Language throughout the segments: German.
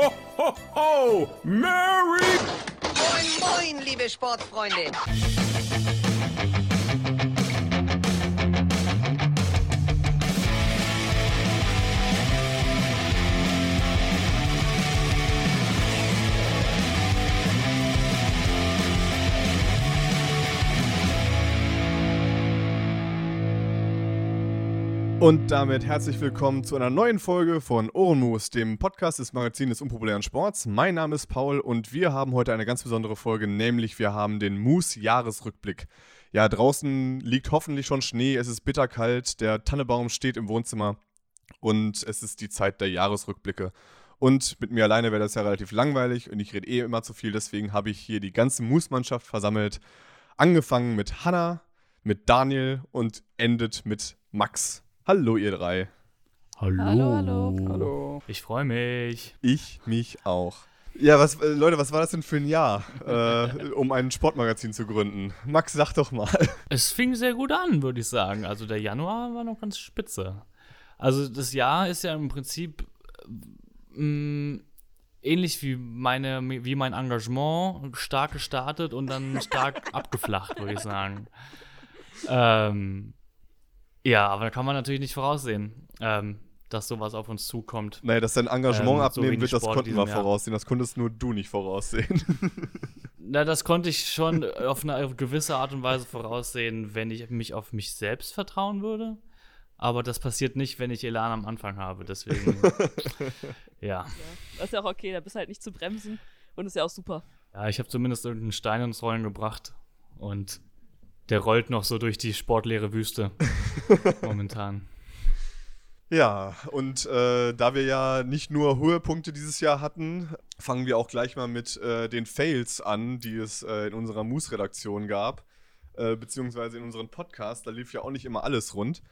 ho, ho, ho! Merry! Moin, moin, liebe Sportfreunde. Und damit herzlich willkommen zu einer neuen Folge von Ohrenmus, dem Podcast des Magazins des unpopulären Sports. Mein Name ist Paul und wir haben heute eine ganz besondere Folge, nämlich wir haben den Moose-Jahresrückblick. Ja, draußen liegt hoffentlich schon Schnee, es ist bitterkalt, der Tannebaum steht im Wohnzimmer und es ist die Zeit der Jahresrückblicke. Und mit mir alleine wäre das ja relativ langweilig und ich rede eh immer zu viel, deswegen habe ich hier die ganze Moose-Mannschaft versammelt. Angefangen mit Hanna, mit Daniel und endet mit Max. Hallo, ihr drei. Hallo. Hallo, hallo. Hallo. Ich freue mich. Ich mich auch. Ja, was, äh, Leute, was war das denn für ein Jahr, äh, um ein Sportmagazin zu gründen? Max, sag doch mal. Es fing sehr gut an, würde ich sagen. Also der Januar war noch ganz spitze. Also das Jahr ist ja im Prinzip mh, ähnlich wie, meine, wie mein Engagement stark gestartet und dann stark abgeflacht, würde ich sagen. Ähm, ja, aber da kann man natürlich nicht voraussehen, ähm, dass sowas auf uns zukommt. Naja, dass dein Engagement Ähm, so abnehmen wenig wird, das Sport konnten wir voraussehen. Das konntest nur du nicht voraussehen. Na, das konnte ich schon auf eine gewisse Art und Weise voraussehen, wenn ich mich auf mich selbst vertrauen würde. Aber das passiert nicht, wenn ich Elan am Anfang habe. Deswegen, ja. Das ist ja auch okay, da bist du halt nicht zu bremsen und ist ja auch super. Ja, ich habe zumindest irgendeinen Stein ins Rollen gebracht. Und der rollt noch so durch die sportleere Wüste. momentan. ja, und äh, da wir ja nicht nur Höhepunkte dieses Jahr hatten, fangen wir auch gleich mal mit äh, den Fails an, die es äh, in unserer Moose-Redaktion gab, äh, beziehungsweise in unserem Podcast. Da lief ja auch nicht immer alles rund.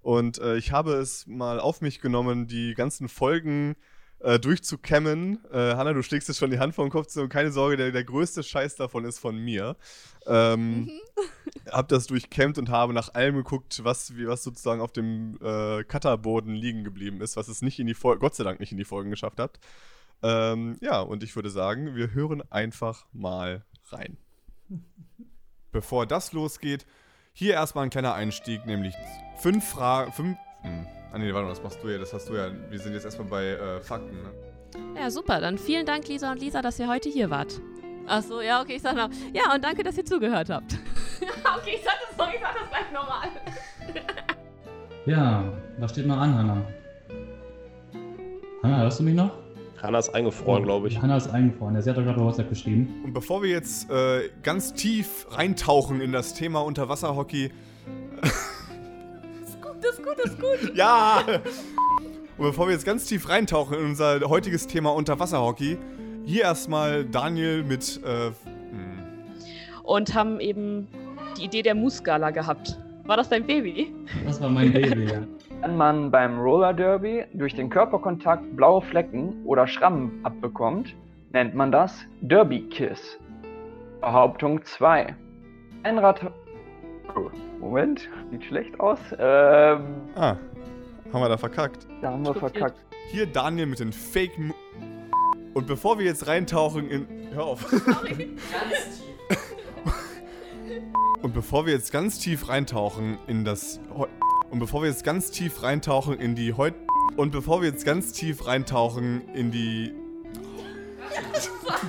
Und äh, ich habe es mal auf mich genommen, die ganzen Folgen äh, durchzukämmen. Äh, Hanna, du schlägst jetzt schon die Hand vor den Kopf zu und keine Sorge, der, der größte Scheiß davon ist von mir. Ähm, Hab das durchkämmt und habe nach allem geguckt, was, wie, was sozusagen auf dem äh, Cutterboden liegen geblieben ist, was es nicht in die Folge, Gott sei Dank nicht in die Folgen geschafft hat. Ähm, ja, und ich würde sagen, wir hören einfach mal rein. Bevor das losgeht, hier erstmal ein kleiner Einstieg, nämlich fünf Fragen. Fünf. Hm. Ah, nee, warte mal, das machst du ja, das hast du ja. Wir sind jetzt erstmal bei äh, Fakten, ne? Ja, super. Dann vielen Dank, Lisa und Lisa, dass ihr heute hier wart. Ach so, ja, okay, ich sag noch. Ja, und danke, dass ihr zugehört habt. okay, ich sag das noch, ich sag das gleich nochmal. Ja, was steht noch an, Hanna? Hanna, hörst du mich noch? Hanna ist eingefroren, glaube ich. Hanna ist eingefroren. Ja, sie hat doch gerade WhatsApp geschrieben. Und bevor wir jetzt äh, ganz tief reintauchen in das Thema Unterwasserhockey. ist gut, ist gut, ist gut. Ja! Und bevor wir jetzt ganz tief reintauchen in unser heutiges Thema Unterwasserhockey, hier erstmal Daniel mit. Äh, hm. Und haben eben die Idee der Moose-Gala gehabt. War das dein Baby? Das war mein Baby, ja. Wenn man beim Roller Derby durch den Körperkontakt blaue Flecken oder Schrammen abbekommt, nennt man das Derby Kiss. Behauptung 2. Ein Rad. Oh, Moment, sieht schlecht aus. Ähm, Ah, haben wir da verkackt. da haben wir verkackt. Hier Daniel mit den Fake. Mo Und bevor wir jetzt reintauchen in. Hör auf. Und bevor wir jetzt ganz tief reintauchen in das. Und bevor wir jetzt ganz tief reintauchen in die Heut. Und bevor wir jetzt ganz tief reintauchen in die.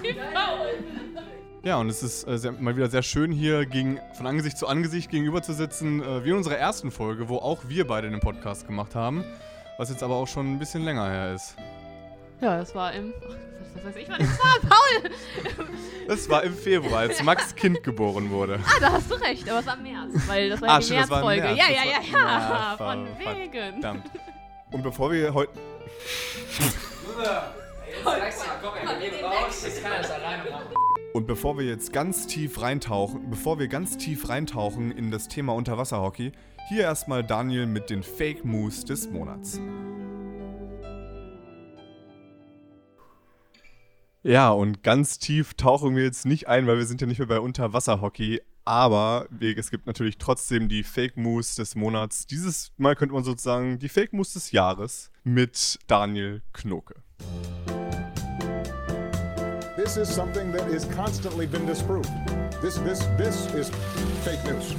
Ja, und es ist äh, sehr, mal wieder sehr schön hier gegen, von Angesicht zu Angesicht gegenüber zu sitzen, äh, wie in unserer ersten Folge, wo auch wir beide den Podcast gemacht haben, was jetzt aber auch schon ein bisschen länger her ist. Ja, das war im. Ach, was weiß ich, wann das war, Paul! Das war im Februar, als Max Kind geboren wurde. Ah, da hast du recht, aber es war im März, weil das war Ah, ja die Märzfolge. März, Ja, ja, ja, ja, Ja, von wegen. Verdammt. Und bevor wir heute. Und bevor wir jetzt ganz tief reintauchen, bevor wir ganz tief reintauchen in das Thema Unterwasserhockey, hier erstmal Daniel mit den Fake Moves des Monats. Ja, und ganz tief tauchen wir jetzt nicht ein, weil wir sind ja nicht mehr bei Unterwasserhockey. Aber es gibt natürlich trotzdem die Fake Moves des Monats. Dieses Mal könnte man sozusagen die Fake Moves des Jahres mit Daniel Knoke. This is something that is constantly been disproved. This, this, this is fake news.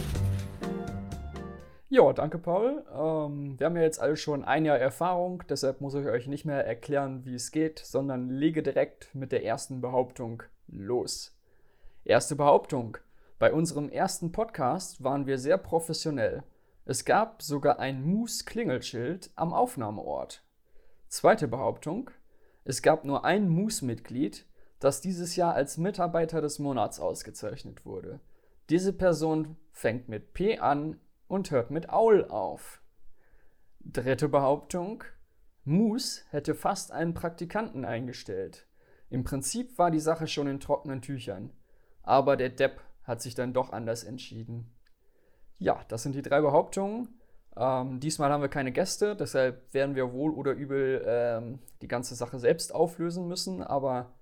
Ja, danke, Paul. Ähm, wir haben ja jetzt alle schon ein Jahr Erfahrung, deshalb muss ich euch nicht mehr erklären, wie es geht, sondern lege direkt mit der ersten Behauptung los. Erste Behauptung. Bei unserem ersten Podcast waren wir sehr professionell. Es gab sogar ein Moose-Klingelschild am Aufnahmeort. Zweite Behauptung. Es gab nur ein Moose-Mitglied, das dieses Jahr als Mitarbeiter des Monats ausgezeichnet wurde. Diese Person fängt mit P an und hört mit Aul auf. Dritte Behauptung. Moose hätte fast einen Praktikanten eingestellt. Im Prinzip war die Sache schon in trockenen Tüchern. Aber der Depp hat sich dann doch anders entschieden. Ja, das sind die drei Behauptungen. Ähm, diesmal haben wir keine Gäste, deshalb werden wir wohl oder übel ähm, die ganze Sache selbst auflösen müssen. Aber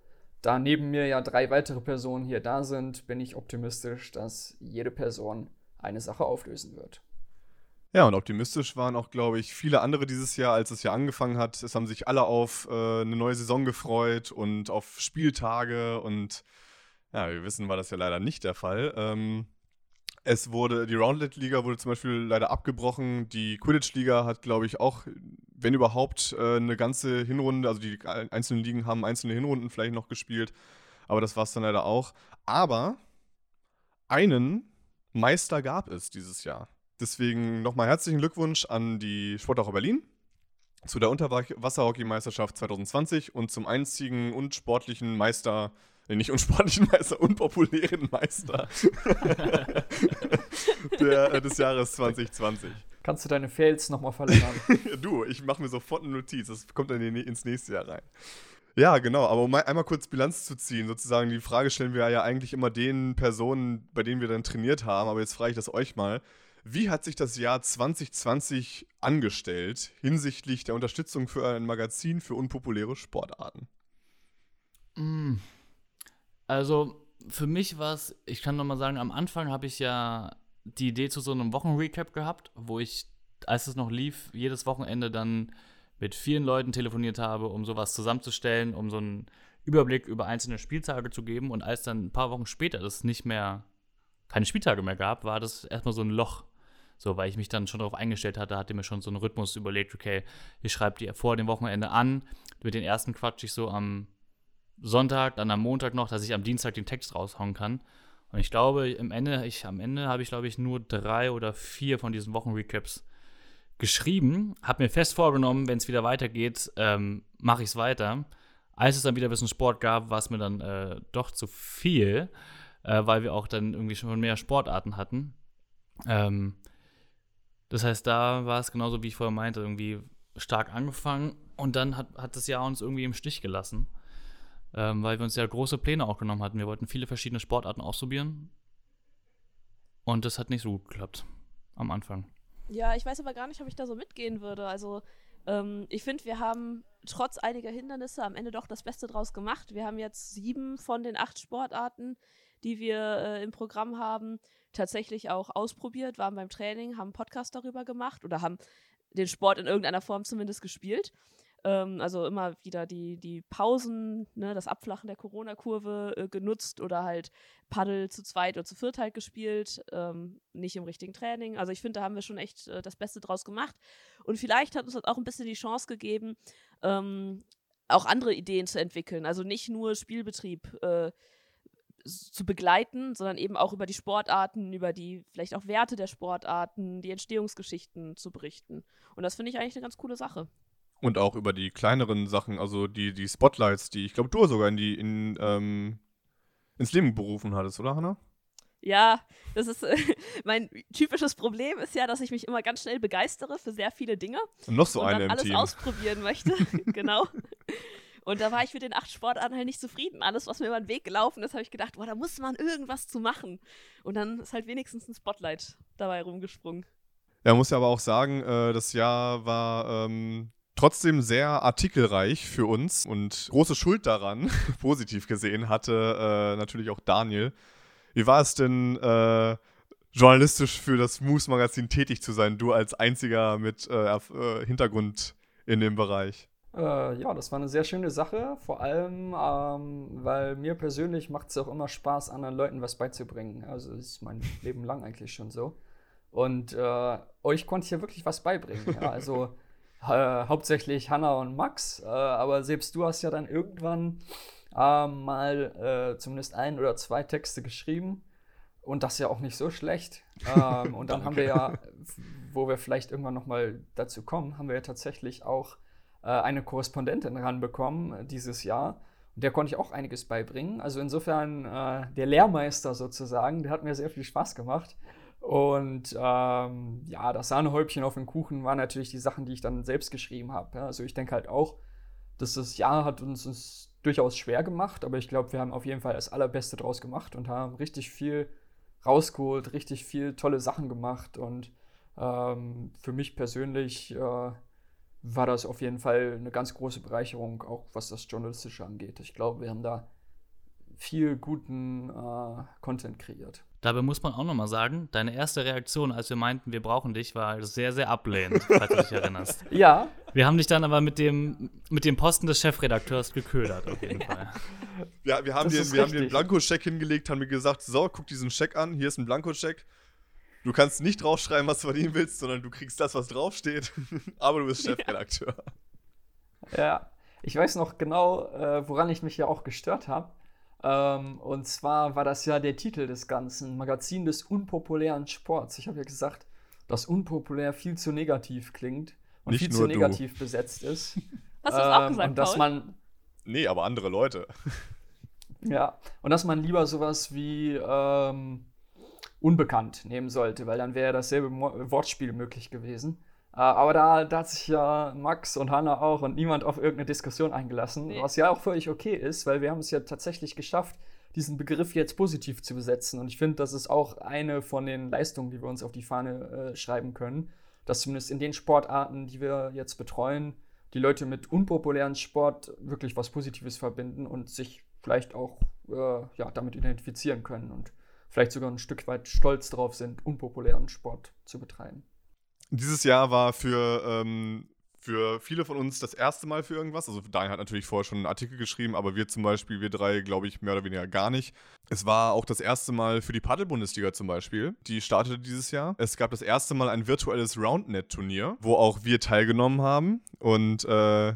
da neben mir ja drei weitere Personen hier da sind, bin ich optimistisch, dass jede Person eine Sache auflösen wird. Ja, und optimistisch waren auch, glaube ich, viele andere dieses Jahr, als das Jahr angefangen hat. Es haben sich alle auf äh, eine neue Saison gefreut und auf Spieltage und ja, wir wissen, war das ja leider nicht der Fall. Ähm, es wurde, die Roundlet-Liga wurde zum Beispiel leider abgebrochen. Die Quidditch-Liga hat, glaube ich, auch, wenn überhaupt, äh, eine ganze Hinrunde, also die einzelnen Ligen haben einzelne Hinrunden vielleicht noch gespielt, aber das war es dann leider auch. Aber einen Meister gab es dieses Jahr. Deswegen nochmal herzlichen Glückwunsch an die Sportaucher Berlin zu der Unterwasserhockey-Meisterschaft 2020 und zum einzigen und sportlichen Meister, nee, nicht unsportlichen Meister, unpopulären Meister der, äh, des Jahres 2020. Kannst du deine Fails nochmal verlängern? du, ich mache mir sofort eine Notiz, das kommt dann ins nächste Jahr rein. Ja, genau, aber um einmal kurz Bilanz zu ziehen, sozusagen, die Frage stellen wir ja eigentlich immer den Personen, bei denen wir dann trainiert haben, aber jetzt frage ich das euch mal. Wie hat sich das Jahr 2020 angestellt hinsichtlich der Unterstützung für ein Magazin für unpopuläre Sportarten? Mm. Also für mich war es, ich kann nochmal sagen, am Anfang habe ich ja die Idee zu so einem Wochenrecap gehabt, wo ich, als es noch lief, jedes Wochenende dann mit vielen Leuten telefoniert habe, um sowas zusammenzustellen, um so einen Überblick über einzelne Spieltage zu geben. Und als dann ein paar Wochen später das nicht mehr, keine Spieltage mehr gab, war das erstmal so ein Loch. So, weil ich mich dann schon darauf eingestellt hatte, hatte mir schon so einen Rhythmus überlegt, okay, ich schreibe die vor dem Wochenende an. Mit den ersten quatsch ich so am Sonntag, dann am Montag noch, dass ich am Dienstag den Text raushauen kann. Und ich glaube, im Ende, ich, am Ende habe ich, glaube ich, nur drei oder vier von diesen Wochenrecaps geschrieben. Habe mir fest vorgenommen, wenn es wieder weitergeht, ähm, mache ich es weiter. Als es dann wieder ein bisschen Sport gab, war es mir dann äh, doch zu viel, äh, weil wir auch dann irgendwie schon mehr Sportarten hatten. Ähm, das heißt, da war es genauso, wie ich vorher meinte, irgendwie stark angefangen und dann hat, hat das Jahr uns irgendwie im Stich gelassen, ähm, weil wir uns ja große Pläne auch genommen hatten. Wir wollten viele verschiedene Sportarten ausprobieren und das hat nicht so gut geklappt am Anfang. Ja, ich weiß aber gar nicht, ob ich da so mitgehen würde. Also ähm, ich finde, wir haben trotz einiger Hindernisse am Ende doch das Beste draus gemacht. Wir haben jetzt sieben von den acht Sportarten, die wir äh, im Programm haben, tatsächlich auch ausprobiert, waren beim Training, haben einen Podcast darüber gemacht oder haben den Sport in irgendeiner Form zumindest gespielt. Ähm, also immer wieder die, die Pausen, ne, das Abflachen der Corona-Kurve äh, genutzt oder halt Paddel zu zweit oder zu viert halt gespielt, ähm, nicht im richtigen Training. Also ich finde, da haben wir schon echt äh, das Beste draus gemacht. Und vielleicht hat uns das auch ein bisschen die Chance gegeben, ähm, auch andere Ideen zu entwickeln. Also nicht nur Spielbetrieb äh, zu begleiten, sondern eben auch über die Sportarten, über die vielleicht auch Werte der Sportarten, die Entstehungsgeschichten zu berichten. Und das finde ich eigentlich eine ganz coole Sache. Und auch über die kleineren Sachen, also die, die Spotlights, die ich glaube, du sogar in die, in, ähm, ins Leben berufen hattest, oder Hanna? Ja, das ist äh, mein typisches Problem ist ja, dass ich mich immer ganz schnell begeistere für sehr viele Dinge. Und noch so und eine im alles Team. ausprobieren möchte. genau. Und da war ich mit den acht Sportarten halt nicht zufrieden. Alles, was mir über den Weg gelaufen ist, habe ich gedacht, boah, da muss man irgendwas zu machen. Und dann ist halt wenigstens ein Spotlight dabei rumgesprungen. Ja, man muss ja aber auch sagen, äh, das Jahr war ähm, trotzdem sehr artikelreich für uns und große Schuld daran, positiv gesehen, hatte äh, natürlich auch Daniel. Wie war es denn, äh, journalistisch für das Moose-Magazin tätig zu sein, du als einziger mit äh, äh Hintergrund in dem Bereich? Äh, ja, das war eine sehr schöne Sache, vor allem, ähm, weil mir persönlich macht es auch immer Spaß, anderen Leuten was beizubringen. Also das ist mein Leben lang eigentlich schon so. Und äh, euch konnte ich ja wirklich was beibringen. Ja, also äh, hauptsächlich Hanna und Max, äh, aber selbst du hast ja dann irgendwann ähm, mal äh, zumindest ein oder zwei Texte geschrieben. Und das ja auch nicht so schlecht. Ähm, und dann haben wir ja, wo wir vielleicht irgendwann noch mal dazu kommen, haben wir ja tatsächlich auch äh, eine Korrespondentin ranbekommen äh, dieses Jahr. Und der konnte ich auch einiges beibringen. Also insofern äh, der Lehrmeister sozusagen, der hat mir sehr viel Spaß gemacht. Und ähm, ja, das Sahnehäubchen auf dem Kuchen waren natürlich die Sachen, die ich dann selbst geschrieben habe. Ja, also ich denke halt auch, dass das Jahr hat uns, uns durchaus schwer gemacht, aber ich glaube, wir haben auf jeden Fall das Allerbeste draus gemacht und haben richtig viel rausgeholt, richtig viel tolle Sachen gemacht. Und ähm, für mich persönlich äh, war das auf jeden Fall eine ganz große Bereicherung, auch was das Journalistische angeht. Ich glaube, wir haben da viel guten äh, Content kreiert. Dabei muss man auch nochmal sagen, deine erste Reaktion, als wir meinten, wir brauchen dich, war sehr, sehr ablehnend, falls du dich erinnerst. Ja. Wir haben dich dann aber mit dem, mit dem Posten des Chefredakteurs geködert, auf jeden Fall. Ja, wir haben, dir, wir haben dir einen Blankoscheck hingelegt, haben mir gesagt, so, guck diesen Scheck an, hier ist ein Blankoscheck. Du kannst nicht draufschreiben, was du verdienen willst, sondern du kriegst das, was draufsteht. aber du bist Chefredakteur. Ja, ja. ich weiß noch genau, äh, woran ich mich ja auch gestört habe. Ähm, und zwar war das ja der Titel des Ganzen, Magazin des unpopulären Sports. Ich habe ja gesagt, dass unpopulär viel zu negativ klingt und Nicht viel zu du. negativ besetzt ist. Hast du es auch Ähm, gesagt, und dass Paul? man Nee, aber andere Leute. Ja, und dass man lieber sowas wie ähm, unbekannt nehmen sollte, weil dann wäre dasselbe Mo Wortspiel möglich gewesen. Äh, aber da, da hat sich ja Max und Hanna auch und niemand auf irgendeine Diskussion eingelassen, Nee. was ja auch völlig okay ist, weil wir haben es ja tatsächlich geschafft, diesen Begriff jetzt positiv zu besetzen. Und ich finde, das ist auch eine von den Leistungen, die wir uns auf die Fahne äh, schreiben können, dass zumindest in den Sportarten, die wir jetzt betreuen, die Leute mit unpopulären Sport wirklich was Positives verbinden und sich vielleicht auch äh, ja, damit identifizieren können und vielleicht sogar ein Stück weit stolz darauf sind, unpopulären Sport zu betreiben. Dieses Jahr war für, ähm, für viele von uns das erste Mal für irgendwas. Also Daniel hat natürlich vorher schon einen Artikel geschrieben, aber wir zum Beispiel, wir drei, glaube ich, mehr oder weniger gar nicht. Es war auch das erste Mal für die Paddel-Bundesliga zum Beispiel. Die startete dieses Jahr. Es gab das erste Mal ein virtuelles Roundnet-Turnier, wo auch wir teilgenommen haben. Und äh,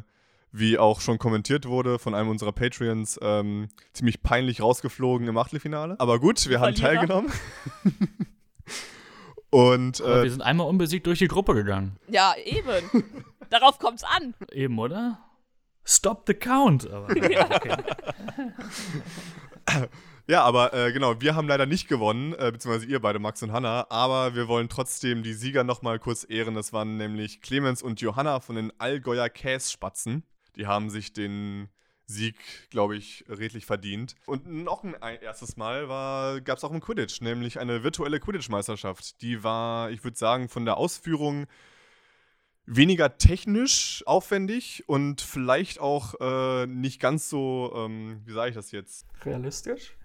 wie auch schon kommentiert wurde von einem unserer Patreons, ähm, ziemlich peinlich rausgeflogen im Achtelfinale. Aber gut, wir haben Verlierer. teilgenommen. Und Aber äh, wir sind einmal unbesiegt durch die Gruppe gegangen. Ja, eben. Darauf kommt's an. Eben, oder? Stop the count. Aber, okay. Ja, aber äh, genau, wir haben leider nicht gewonnen, äh, beziehungsweise ihr beide, Max und Hanna, aber wir wollen trotzdem die Sieger nochmal kurz ehren. Das waren nämlich Clemens und Johanna von den Allgäuer Kässpatzen. Die haben sich den Sieg, glaube ich, redlich verdient. Und noch ein ein erstes Mal gab es auch im Quidditch, nämlich eine virtuelle Quidditch-Meisterschaft. Die war, ich würde sagen, von der Ausführung weniger technisch aufwendig und vielleicht auch äh, nicht ganz so, ähm, wie sage ich das jetzt? Realistisch?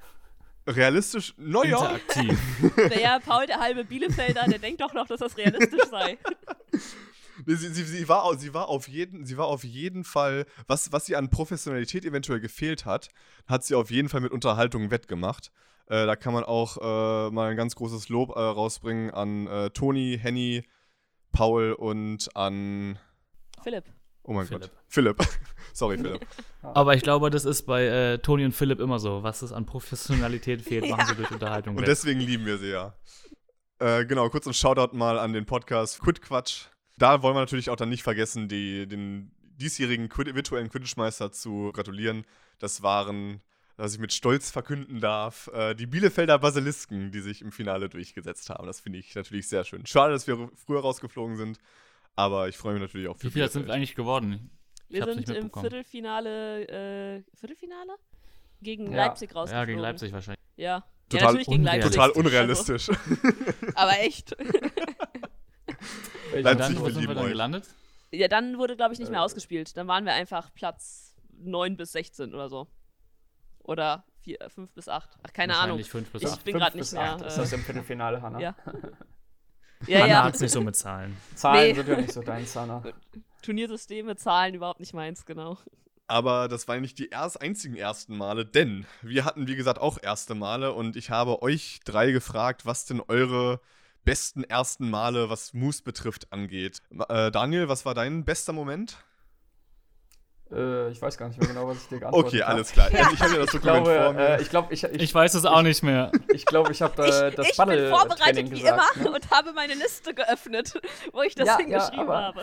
Realistisch? Naja. Interaktiv. Naja, Paul, der halbe Bielefelder, der denkt doch noch, dass das realistisch sei. Sie, sie, sie, war, sie, war auf jeden, sie war auf jeden Fall, was, was ihr an Professionalität eventuell gefehlt hat, hat sie auf jeden Fall mit Unterhaltung wettgemacht. Äh, da kann man auch äh, mal ein ganz großes Lob äh, rausbringen an äh, Toni, Henny, Paul und an. Philipp. Oh mein Philipp. Gott. Philipp. Sorry, Philipp. Aber ich glaube, das ist bei äh, Toni und Philipp immer so. Was es an Professionalität fehlt, machen sie durch Unterhaltung Und weg. deswegen lieben wir sie ja. Äh, genau, kurz ein Shoutout mal an den Podcast Quid Quatsch. Da wollen wir natürlich auch dann nicht vergessen, die, den diesjährigen Quid virtuellen Quidditch-Meister zu gratulieren. Das waren, dass ich mit Stolz verkünden darf, äh, die Bielefelder Basilisken, die sich im Finale durchgesetzt haben. Das finde ich natürlich sehr schön. Schade, dass wir früher rausgeflogen sind, aber ich freue mich natürlich auch für Wie viele sind eigentlich geworden? Ich Wir sind nicht im. Viertelfinale, äh, Viertelfinale? Gegen Ja. Leipzig Ja, rausgeflogen. gegen Leipzig wahrscheinlich. Ja. ja, Total natürlich gegen Leipzig. Total Also, unrealistisch. aber echt. Und Leipzig, wo sind wir dann euch. gelandet? Ja, dann wurde, glaube ich, nicht mehr ausgespielt. Dann waren wir einfach Platz 9 bis 16 oder so. Oder 4, 5 bis 8. Ach, keine Ahnung. Wahrscheinlich fünf bis Ich acht. bin gerade nicht mehr. acht Ist Äh, das im Viertelfinale, Hanna? ja. ja, Anna ja. hat's nicht so mit Zahlen. Zahlen Nee. sind ja nicht so dein Zahner. Turniersysteme, Zahlen überhaupt nicht meins, genau. Aber das waren nicht die erst einzigen ersten Male, denn wir hatten, wie gesagt, auch erste Male und ich habe euch drei gefragt, was denn eure besten ersten Male, was Moose betrifft, angeht. Äh, Daniel, was war dein bester Moment? Äh, ich weiß gar nicht mehr genau, was ich dir geantwortet Okay, habe. alles klar. Ja. Ich habe ja das Dokument glaube, vor mir. äh, ich, glaub, ich, ich, Ich weiß es auch nicht mehr. Ich glaube, ich habe äh, das ich bin Paddle-Training vorbereitet wie gesagt. immer ne? und habe meine Liste geöffnet, wo ich das Ja, ja, hingeschrieben aber- habe.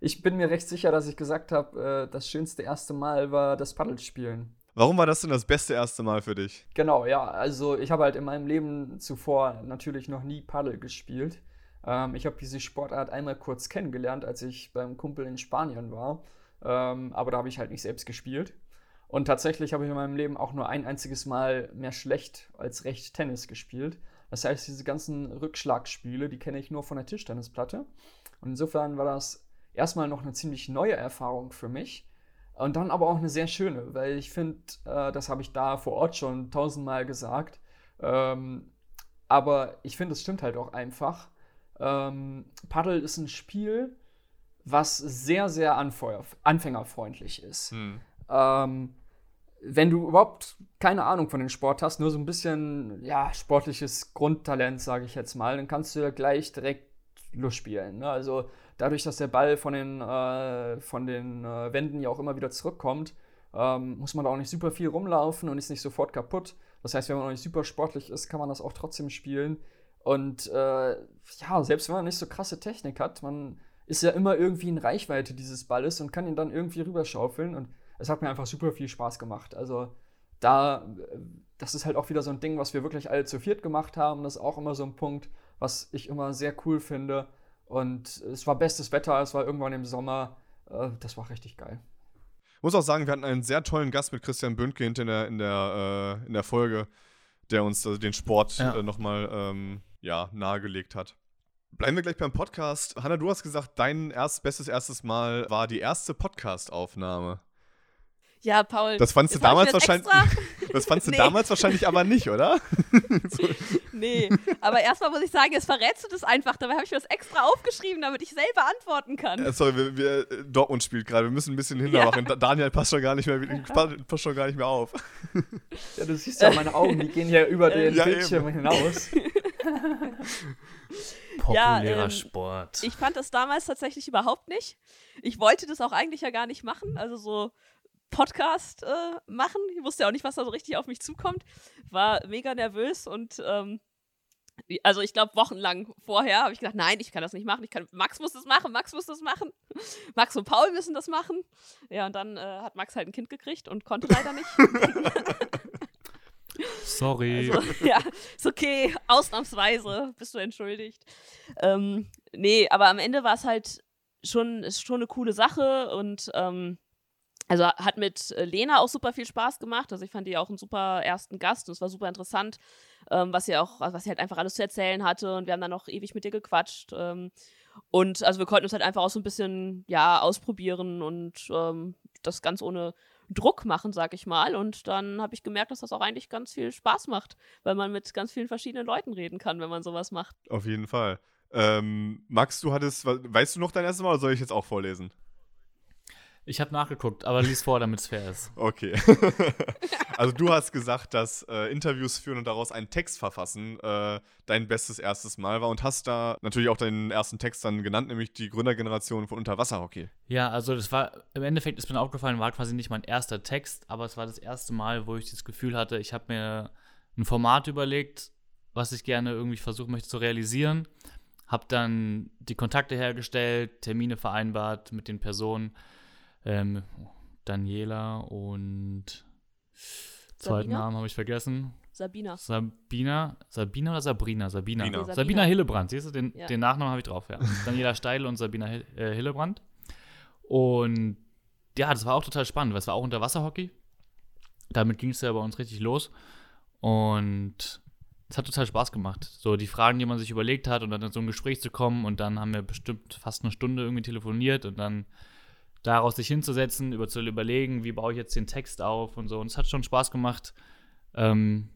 Ich bin mir recht sicher, dass ich gesagt habe, äh, das schönste erste Mal war das Paddelspielen. Warum war das denn das beste erste Mal für dich? Genau, ja. Also ich habe halt in meinem Leben zuvor natürlich noch nie Paddel gespielt. Ähm, ich habe diese Sportart einmal kurz kennengelernt, als ich beim Kumpel in Spanien war. Ähm, aber da habe ich halt nicht selbst gespielt. Und tatsächlich habe ich in meinem Leben auch nur ein einziges Mal mehr schlecht als recht Tennis gespielt. Das heißt, diese ganzen Rückschlagspiele, die kenne ich nur von der Tischtennisplatte. Und insofern war das erstmal noch eine ziemlich neue Erfahrung für mich. Und dann aber auch eine sehr schöne, weil ich finde, äh, das habe ich da vor Ort schon tausendmal gesagt. Ähm, aber ich finde, es stimmt halt auch einfach. Ähm, Paddle ist ein Spiel, was sehr, sehr anfeuer anfängerfreundlich ist. Hm. Ähm, wenn du überhaupt keine Ahnung von dem Sport hast, nur so ein bisschen, ja, sportliches Grundtalent, sage ich jetzt mal, dann kannst du ja gleich direkt losspielen. Ne? Also dadurch, dass der Ball von den, äh, von den äh, Wänden ja auch immer wieder zurückkommt, ähm, muss man da auch nicht super viel rumlaufen und ist nicht sofort kaputt. Das heißt, wenn man noch nicht super sportlich ist, kann man das auch trotzdem spielen. Und äh, ja, selbst wenn man nicht so krasse Technik hat, man ist ja immer irgendwie in Reichweite dieses Balles und kann ihn dann irgendwie rüberschaufeln. Und es hat mir einfach super viel Spaß gemacht. Also da, das ist halt auch wieder so ein Ding, was wir wirklich alle zu viert gemacht haben. Das ist auch immer so ein Punkt, was ich immer sehr cool finde. Und es war bestes Wetter, es war irgendwann im Sommer. Äh, das war richtig geil. Ich muss auch sagen, wir hatten einen sehr tollen Gast mit Christian Bündke hinter in der, in der, äh, in der Folge, der uns äh, den Sport Ja. äh, nochmal ähm, ja, nahegelegt hat. Bleiben wir gleich beim Podcast. Hanna, du hast gesagt, dein erst, bestes erstes Mal war die erste Podcast-Aufnahme. Ja, Paul. Das fandst du damals wahrscheinlich. Das fandst du Nee. damals wahrscheinlich aber nicht, oder? Nee, aber erstmal muss ich sagen, jetzt verrätst du das einfach. Dabei habe ich mir das extra aufgeschrieben, damit ich selber antworten kann. Äh, sorry, wir, wir, äh, Dortmund spielt gerade. Wir müssen ein bisschen hinter Ja. Daniel passt schon gar nicht mehr, passt, schon gar nicht mehr auf. Ja, du siehst ja meine Augen, die gehen ja über den Ja, Bildschirm eben. hinaus. Populärer ähm, Sport. Ich fand das damals tatsächlich überhaupt nicht. Ich wollte das auch eigentlich ja gar nicht machen, also so Podcast äh, machen. Ich wusste ja auch nicht, was da so richtig auf mich zukommt. War mega nervös und ähm, also ich glaube wochenlang vorher habe ich gedacht, nein, ich kann das nicht machen. Ich kann, Max muss das machen, Max muss das machen. Max und Paul müssen das machen. Ja, und dann äh, hat Max halt ein Kind gekriegt und konnte leider nicht. Sorry. Also, ja, ist okay, ausnahmsweise bist du entschuldigt. Ähm, nee, aber am Ende war es halt schon, ist schon eine coole Sache und ähm, also hat mit äh, Lena auch super viel Spaß gemacht. Also ich fand die auch einen super ersten Gast und es war super interessant, ähm, was sie auch, was sie halt einfach alles zu erzählen hatte und wir haben dann noch ewig mit ihr gequatscht. Ähm, und also wir konnten uns halt einfach auch so ein bisschen, ja, ausprobieren und ähm, das ganz ohne Druck machen, sag ich mal. Und dann habe ich gemerkt, dass das auch eigentlich ganz viel Spaß macht, weil man mit ganz vielen verschiedenen Leuten reden kann, wenn man sowas macht. Auf jeden Fall. Ähm, Max, du hattest, we- weißt du noch dein erstes Mal oder soll ich jetzt auch vorlesen? Ich habe nachgeguckt, aber lies vor, damit es fair ist. Okay. also du hast gesagt, dass äh, Interviews führen und daraus einen Text verfassen äh, dein bestes erstes Mal war und hast da natürlich auch deinen ersten Text dann genannt, nämlich die Gründergeneration von Unterwasserhockey. Ja, also das war, im Endeffekt ist mir aufgefallen, war quasi nicht mein erster Text, aber es war das erste Mal, wo ich das Gefühl hatte, ich habe mir ein Format überlegt, was ich gerne irgendwie versuchen möchte zu realisieren. Habe dann die Kontakte hergestellt, Termine vereinbart mit den Personen, ähm, Daniela und zweiten Sabina? Namen habe ich vergessen. Sabina. Sabina, Sabina oder Sabrina? Sabina. Sabina. Sabina. Sabina Hillebrand, siehst du, den, Ja. den Nachnamen habe ich drauf, ja. Daniela Steil und Sabina Hill, äh, Hillebrand. Und ja, das war auch total spannend, weil es war auch Unterwasserhockey. Damit ging es ja bei uns richtig los. Und es hat total Spaß gemacht. So die Fragen, die man sich überlegt hat und dann in so ein Gespräch zu kommen und dann haben wir bestimmt fast eine Stunde irgendwie telefoniert und dann daraus sich hinzusetzen, über zu überlegen, wie baue ich jetzt den Text auf und so. Und es hat schon Spaß gemacht, ähm,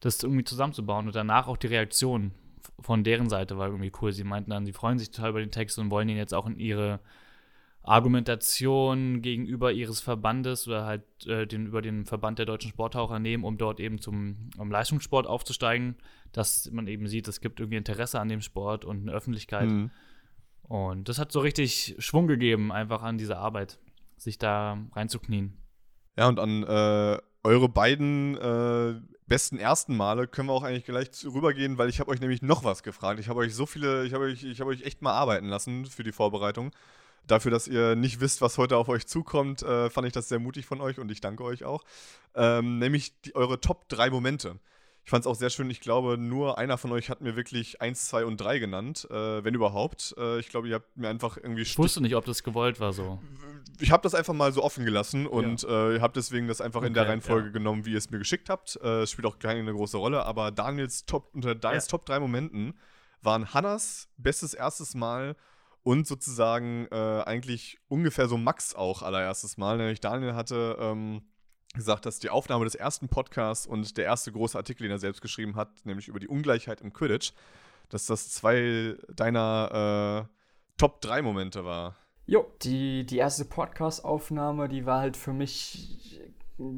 das irgendwie zusammenzubauen und danach auch die Reaktion von deren Seite war irgendwie cool. Sie meinten dann, sie freuen sich total über den Text und wollen ihn jetzt auch in ihre Argumentation gegenüber ihres Verbandes oder halt äh, den, über den Verband der deutschen Sporttaucher nehmen, um dort eben zum um Leistungssport aufzusteigen, dass man eben sieht, es gibt irgendwie Interesse an dem Sport und eine Öffentlichkeit. Mhm. Und das hat so richtig Schwung gegeben, einfach an diese Arbeit, sich da reinzuknien. Ja, und an äh, eure beiden äh, besten ersten Male können wir auch eigentlich gleich rübergehen, weil ich habe euch nämlich noch was gefragt. Ich habe euch so viele, ich habe euch, ich euch echt mal arbeiten lassen für die Vorbereitung. Dafür, dass ihr nicht wisst, was heute auf euch zukommt, äh, fand ich das sehr mutig von euch und ich danke euch auch. Ähm, nämlich die, eure Top 3 Momente. Ich fand es auch sehr schön. Ich glaube, nur einer von euch hat mir wirklich 1, 2 und 3 genannt, äh, wenn überhaupt. Äh, ich glaube, ihr habt mir einfach irgendwie. Ich wusste nicht, ob das gewollt war so. Ich habe das einfach mal so offen gelassen und Ja. äh, habe deswegen das einfach in Okay, der Reihenfolge ja. genommen, wie ihr es mir geschickt habt. Äh, Es spielt auch keine große Rolle, aber Daniels Top, unter Daniels Ja. Top 3 Momenten waren Hannas bestes erstes Mal und sozusagen äh, eigentlich ungefähr so Max auch allererstes Mal. Nämlich Daniel hatte ähm, gesagt, dass die Aufnahme des ersten Podcasts und der erste große Artikel, den er selbst geschrieben hat, nämlich über die Ungleichheit im Quidditch, dass das zwei deiner äh, Top 3 Momente war. Jo, die, die erste Podcast-Aufnahme, die war halt für mich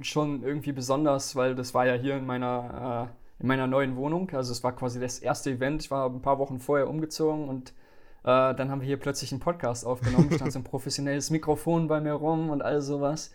schon irgendwie besonders, weil das war ja hier in meiner, äh, in meiner neuen Wohnung. Also es war quasi das erste Event. Ich war ein paar Wochen vorher umgezogen und äh, dann haben wir hier plötzlich einen Podcast aufgenommen. stand so ein professionelles Mikrofon bei mir rum und all sowas.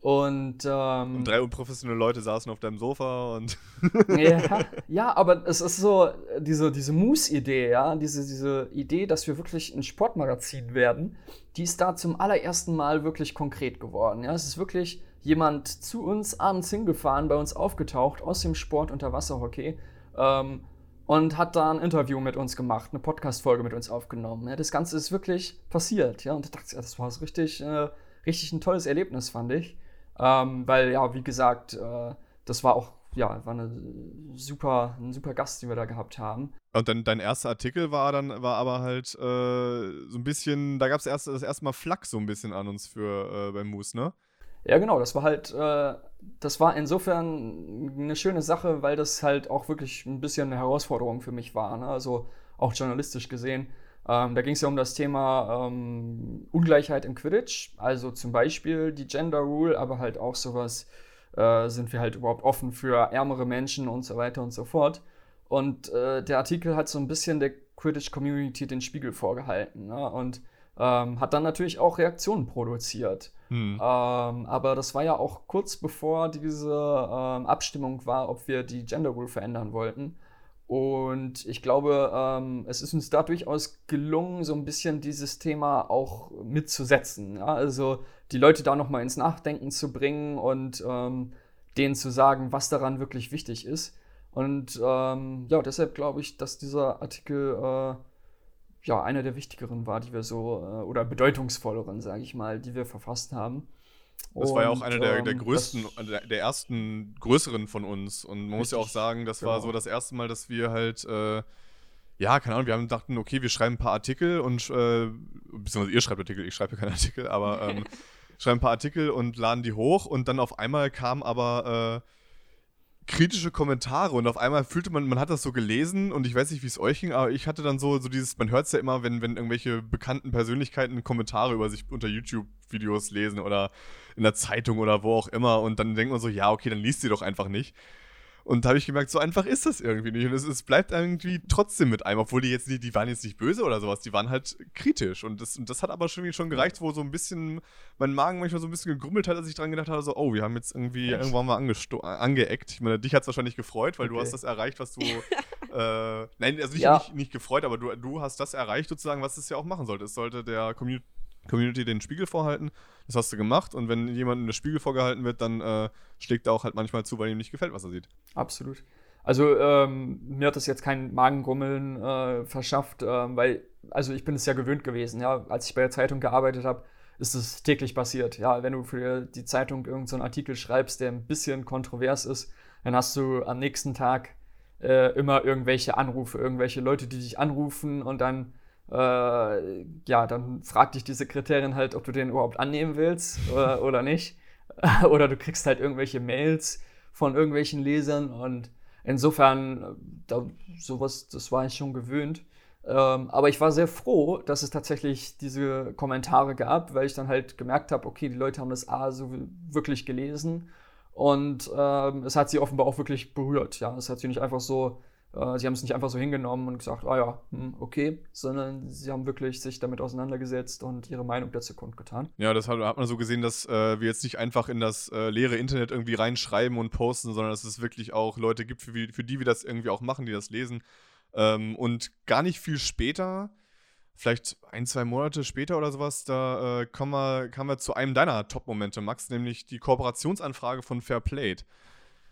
Und, ähm, Und drei unprofessionelle Leute saßen auf deinem Sofa und. ja, ja, aber es ist so diese, diese Moose-Idee, ja, diese, diese Idee, dass wir wirklich ein Sportmagazin werden, die ist da zum allerersten Mal wirklich konkret geworden. Ja, es ist wirklich jemand zu uns abends hingefahren, bei uns aufgetaucht aus dem Sport Unterwasserhockey ähm, und hat da ein Interview mit uns gemacht, eine Podcast-Folge mit uns aufgenommen. Ja, das Ganze ist wirklich passiert, ja, und ich dachte, das war so richtig, äh, richtig ein tolles Erlebnis, fand ich. Ähm, weil, ja, wie gesagt, äh, das war auch, ja, war eine super, ein super Gast, den wir da gehabt haben. Und dann dein erster Artikel war dann, war aber halt äh, so ein bisschen, da gab es erst, das erste Mal Flak so ein bisschen an uns für äh, beim Moose, ne? Ja, genau, das war halt, äh, das war insofern eine schöne Sache, weil das halt auch wirklich ein bisschen eine Herausforderung für mich war, ne? also auch journalistisch gesehen. Ähm, da ging es ja um das Thema ähm, Ungleichheit im Quidditch, also zum Beispiel die Gender Rule, aber halt auch sowas, äh, sind wir halt überhaupt offen für ärmere Menschen und so weiter und so fort. Und äh, der Artikel hat so ein bisschen der Quidditch-Community den Spiegel vorgehalten ne? und ähm, hat dann natürlich auch Reaktionen produziert. Hm. Ähm, aber das war ja auch kurz bevor diese ähm, Abstimmung war, ob wir die Gender Rule verändern wollten. Und ich glaube, ähm, es ist uns da durchaus gelungen, so ein bisschen dieses Thema auch mitzusetzen. Ja? Also die Leute da nochmal ins Nachdenken zu bringen und ähm, denen zu sagen, was daran wirklich wichtig ist. Und ähm, ja, deshalb glaube ich, dass dieser Artikel äh, ja einer der wichtigeren war, die wir so, äh, oder bedeutungsvolleren, sage ich mal, die wir verfasst haben. Das war ja auch Und, einer der, der ähm, größten, das- der, ersten größeren von uns. Und man muss ja auch Richtig, sagen, das war genau. so das erste Mal, dass wir halt, äh, ja, keine Ahnung, wir haben dachten, okay, wir schreiben ein paar Artikel und, äh, beziehungsweise ihr schreibt Artikel, ich schreibe keine Artikel, aber ähm, schreiben ein paar Artikel und laden die hoch und dann auf einmal kam aber äh, kritische Kommentare und auf einmal fühlte man, man hat das so gelesen und ich weiß nicht, wie es euch ging, aber ich hatte dann so, so dieses, man hört es ja immer, wenn, wenn irgendwelche bekannten Persönlichkeiten Kommentare über sich unter YouTube-Videos lesen oder in der Zeitung oder wo auch immer und dann denkt man so, ja, okay, dann liest sie doch einfach nicht. Und da habe ich gemerkt, so einfach ist das irgendwie nicht. Und es, es bleibt irgendwie trotzdem mit einem, obwohl die jetzt nicht, die waren jetzt nicht böse oder sowas, die waren halt kritisch. Und das, und das hat aber schon, schon gereicht, wo so ein bisschen mein Magen manchmal so ein bisschen gegrummelt hat, als ich dran gedacht habe, so, oh, wir haben jetzt irgendwie Echt? irgendwann mal äh, angeeckt. Ich meine, dich hat es wahrscheinlich gefreut, weil du Okay. hast das erreicht, was du. äh, nein, also nicht, Ja. nicht, nicht gefreut, aber du, du hast das erreicht, sozusagen, was es ja auch machen sollte. Es sollte der Community. Community den Spiegel vorhalten. Das hast du gemacht. Und wenn jemandem der Spiegel vorgehalten wird, dann äh, schlägt er auch halt manchmal zu, weil ihm nicht gefällt, was er sieht. Absolut. Also ähm, mir hat das jetzt kein Magengrummeln äh, verschafft, ähm, weil, also ich bin es ja gewöhnt gewesen, ja, als ich bei der Zeitung gearbeitet habe, ist es täglich passiert. Ja, wenn du für die Zeitung irgendeinen so Artikel schreibst, der ein bisschen kontrovers ist, dann hast du am nächsten Tag äh, immer irgendwelche Anrufe, irgendwelche Leute, die dich anrufen und dann, äh, ja, dann fragt dich die Sekretärin halt, ob du den überhaupt annehmen willst äh, oder nicht. oder du kriegst halt irgendwelche Mails von irgendwelchen Lesern und Insofern, äh, da, sowas, das war ich schon gewöhnt. Ähm, aber ich war sehr froh, dass es tatsächlich diese Kommentare gab, weil ich dann halt gemerkt habe, okay, die Leute haben das A so wirklich gelesen und ähm, es hat sie offenbar auch wirklich berührt. Ja, es hat sie nicht einfach so, sie haben es nicht einfach so hingenommen und gesagt, ah ja, hm, okay, sondern sie haben wirklich sich damit auseinandergesetzt und ihre Meinung dazu kundgetan. Ja, das hat, hat man so gesehen, dass äh, wir jetzt nicht einfach in das äh, leere Internet irgendwie reinschreiben und posten, sondern dass es wirklich auch Leute gibt, für, für die wir das irgendwie auch machen, die das lesen ähm, und gar nicht viel später, vielleicht ein, zwei Monate später oder sowas, da äh, kommen wir, kamen wir zu einem deiner Top-Momente, Max, nämlich die Kooperationsanfrage von Fairplayed.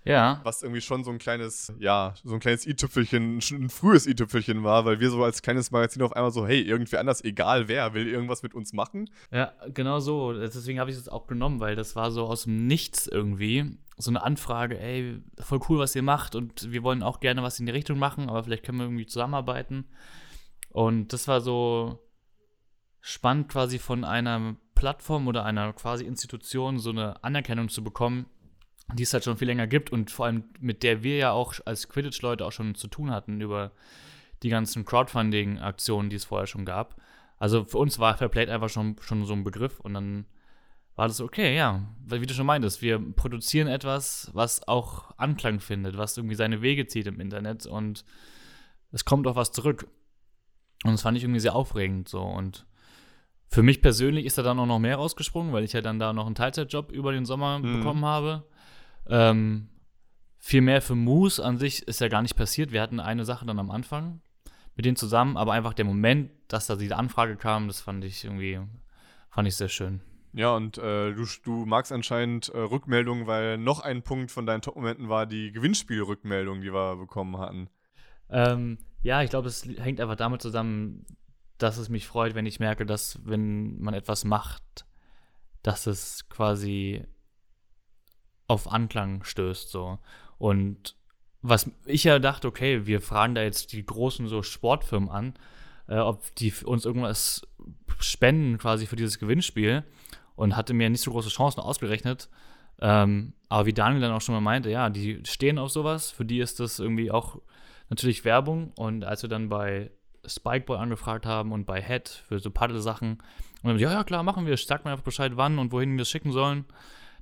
Ja. Was irgendwie schon so ein kleines, ja, so ein kleines i-Tüpfelchen, ein frühes i-Tüpfelchen war, weil wir so als kleines Magazin auf einmal so, hey, irgendwer anders, egal wer, will irgendwas mit uns machen. Ja, genau so. Deswegen habe ich es auch genommen, weil das war so aus dem Nichts irgendwie. So eine Anfrage, ey, voll cool, was ihr macht und wir wollen auch gerne was in die Richtung machen, aber vielleicht können wir irgendwie zusammenarbeiten. Und das war so spannend, quasi von einer Plattform oder einer quasi Institution so eine Anerkennung zu bekommen, die es halt schon viel länger gibt und vor allem mit der wir ja auch als Quidditch-Leute auch schon zu tun hatten über die ganzen Crowdfunding-Aktionen, die es vorher schon gab. Also für uns war Fairplay einfach schon, schon so ein Begriff und dann war das okay, ja. Weil, wie du schon meintest, wir produzieren etwas, was auch Anklang findet, was irgendwie seine Wege zieht im Internet und es kommt auch was zurück. Und das fand ich irgendwie sehr aufregend so und für mich persönlich ist da dann auch noch mehr rausgesprungen, weil ich ja dann da noch einen Teilzeitjob über den Sommer mhm. bekommen habe. Ähm, viel mehr für Moose an sich ist ja gar nicht passiert. Wir hatten eine Sache dann am Anfang mit denen zusammen, aber einfach der Moment, dass da diese Anfrage kam, das fand ich irgendwie, fand ich sehr schön. Ja, und äh, du, du magst anscheinend äh, Rückmeldungen, weil noch ein Punkt von deinen Top-Momenten war die Gewinnspielrückmeldung, die wir bekommen hatten. Ähm, ja, ich glaube, es hängt einfach damit zusammen, dass es mich freut, wenn ich merke, dass, wenn man etwas macht, dass es quasi auf Anklang stößt so. Und was ich ja dachte, okay, wir fragen da jetzt die großen so Sportfirmen an, äh, ob die uns irgendwas spenden quasi für dieses Gewinnspiel und hatte mir nicht so große Chancen ausgerechnet. Ähm, aber wie Daniel dann auch schon mal meinte, ja, die stehen auf sowas, für die ist das irgendwie auch natürlich Werbung und als wir dann bei Spikeboy angefragt haben und bei Head für so Paddel-Sachen und dann, ja, ja, klar, machen wir, sag mir einfach Bescheid, wann und wohin wir es schicken sollen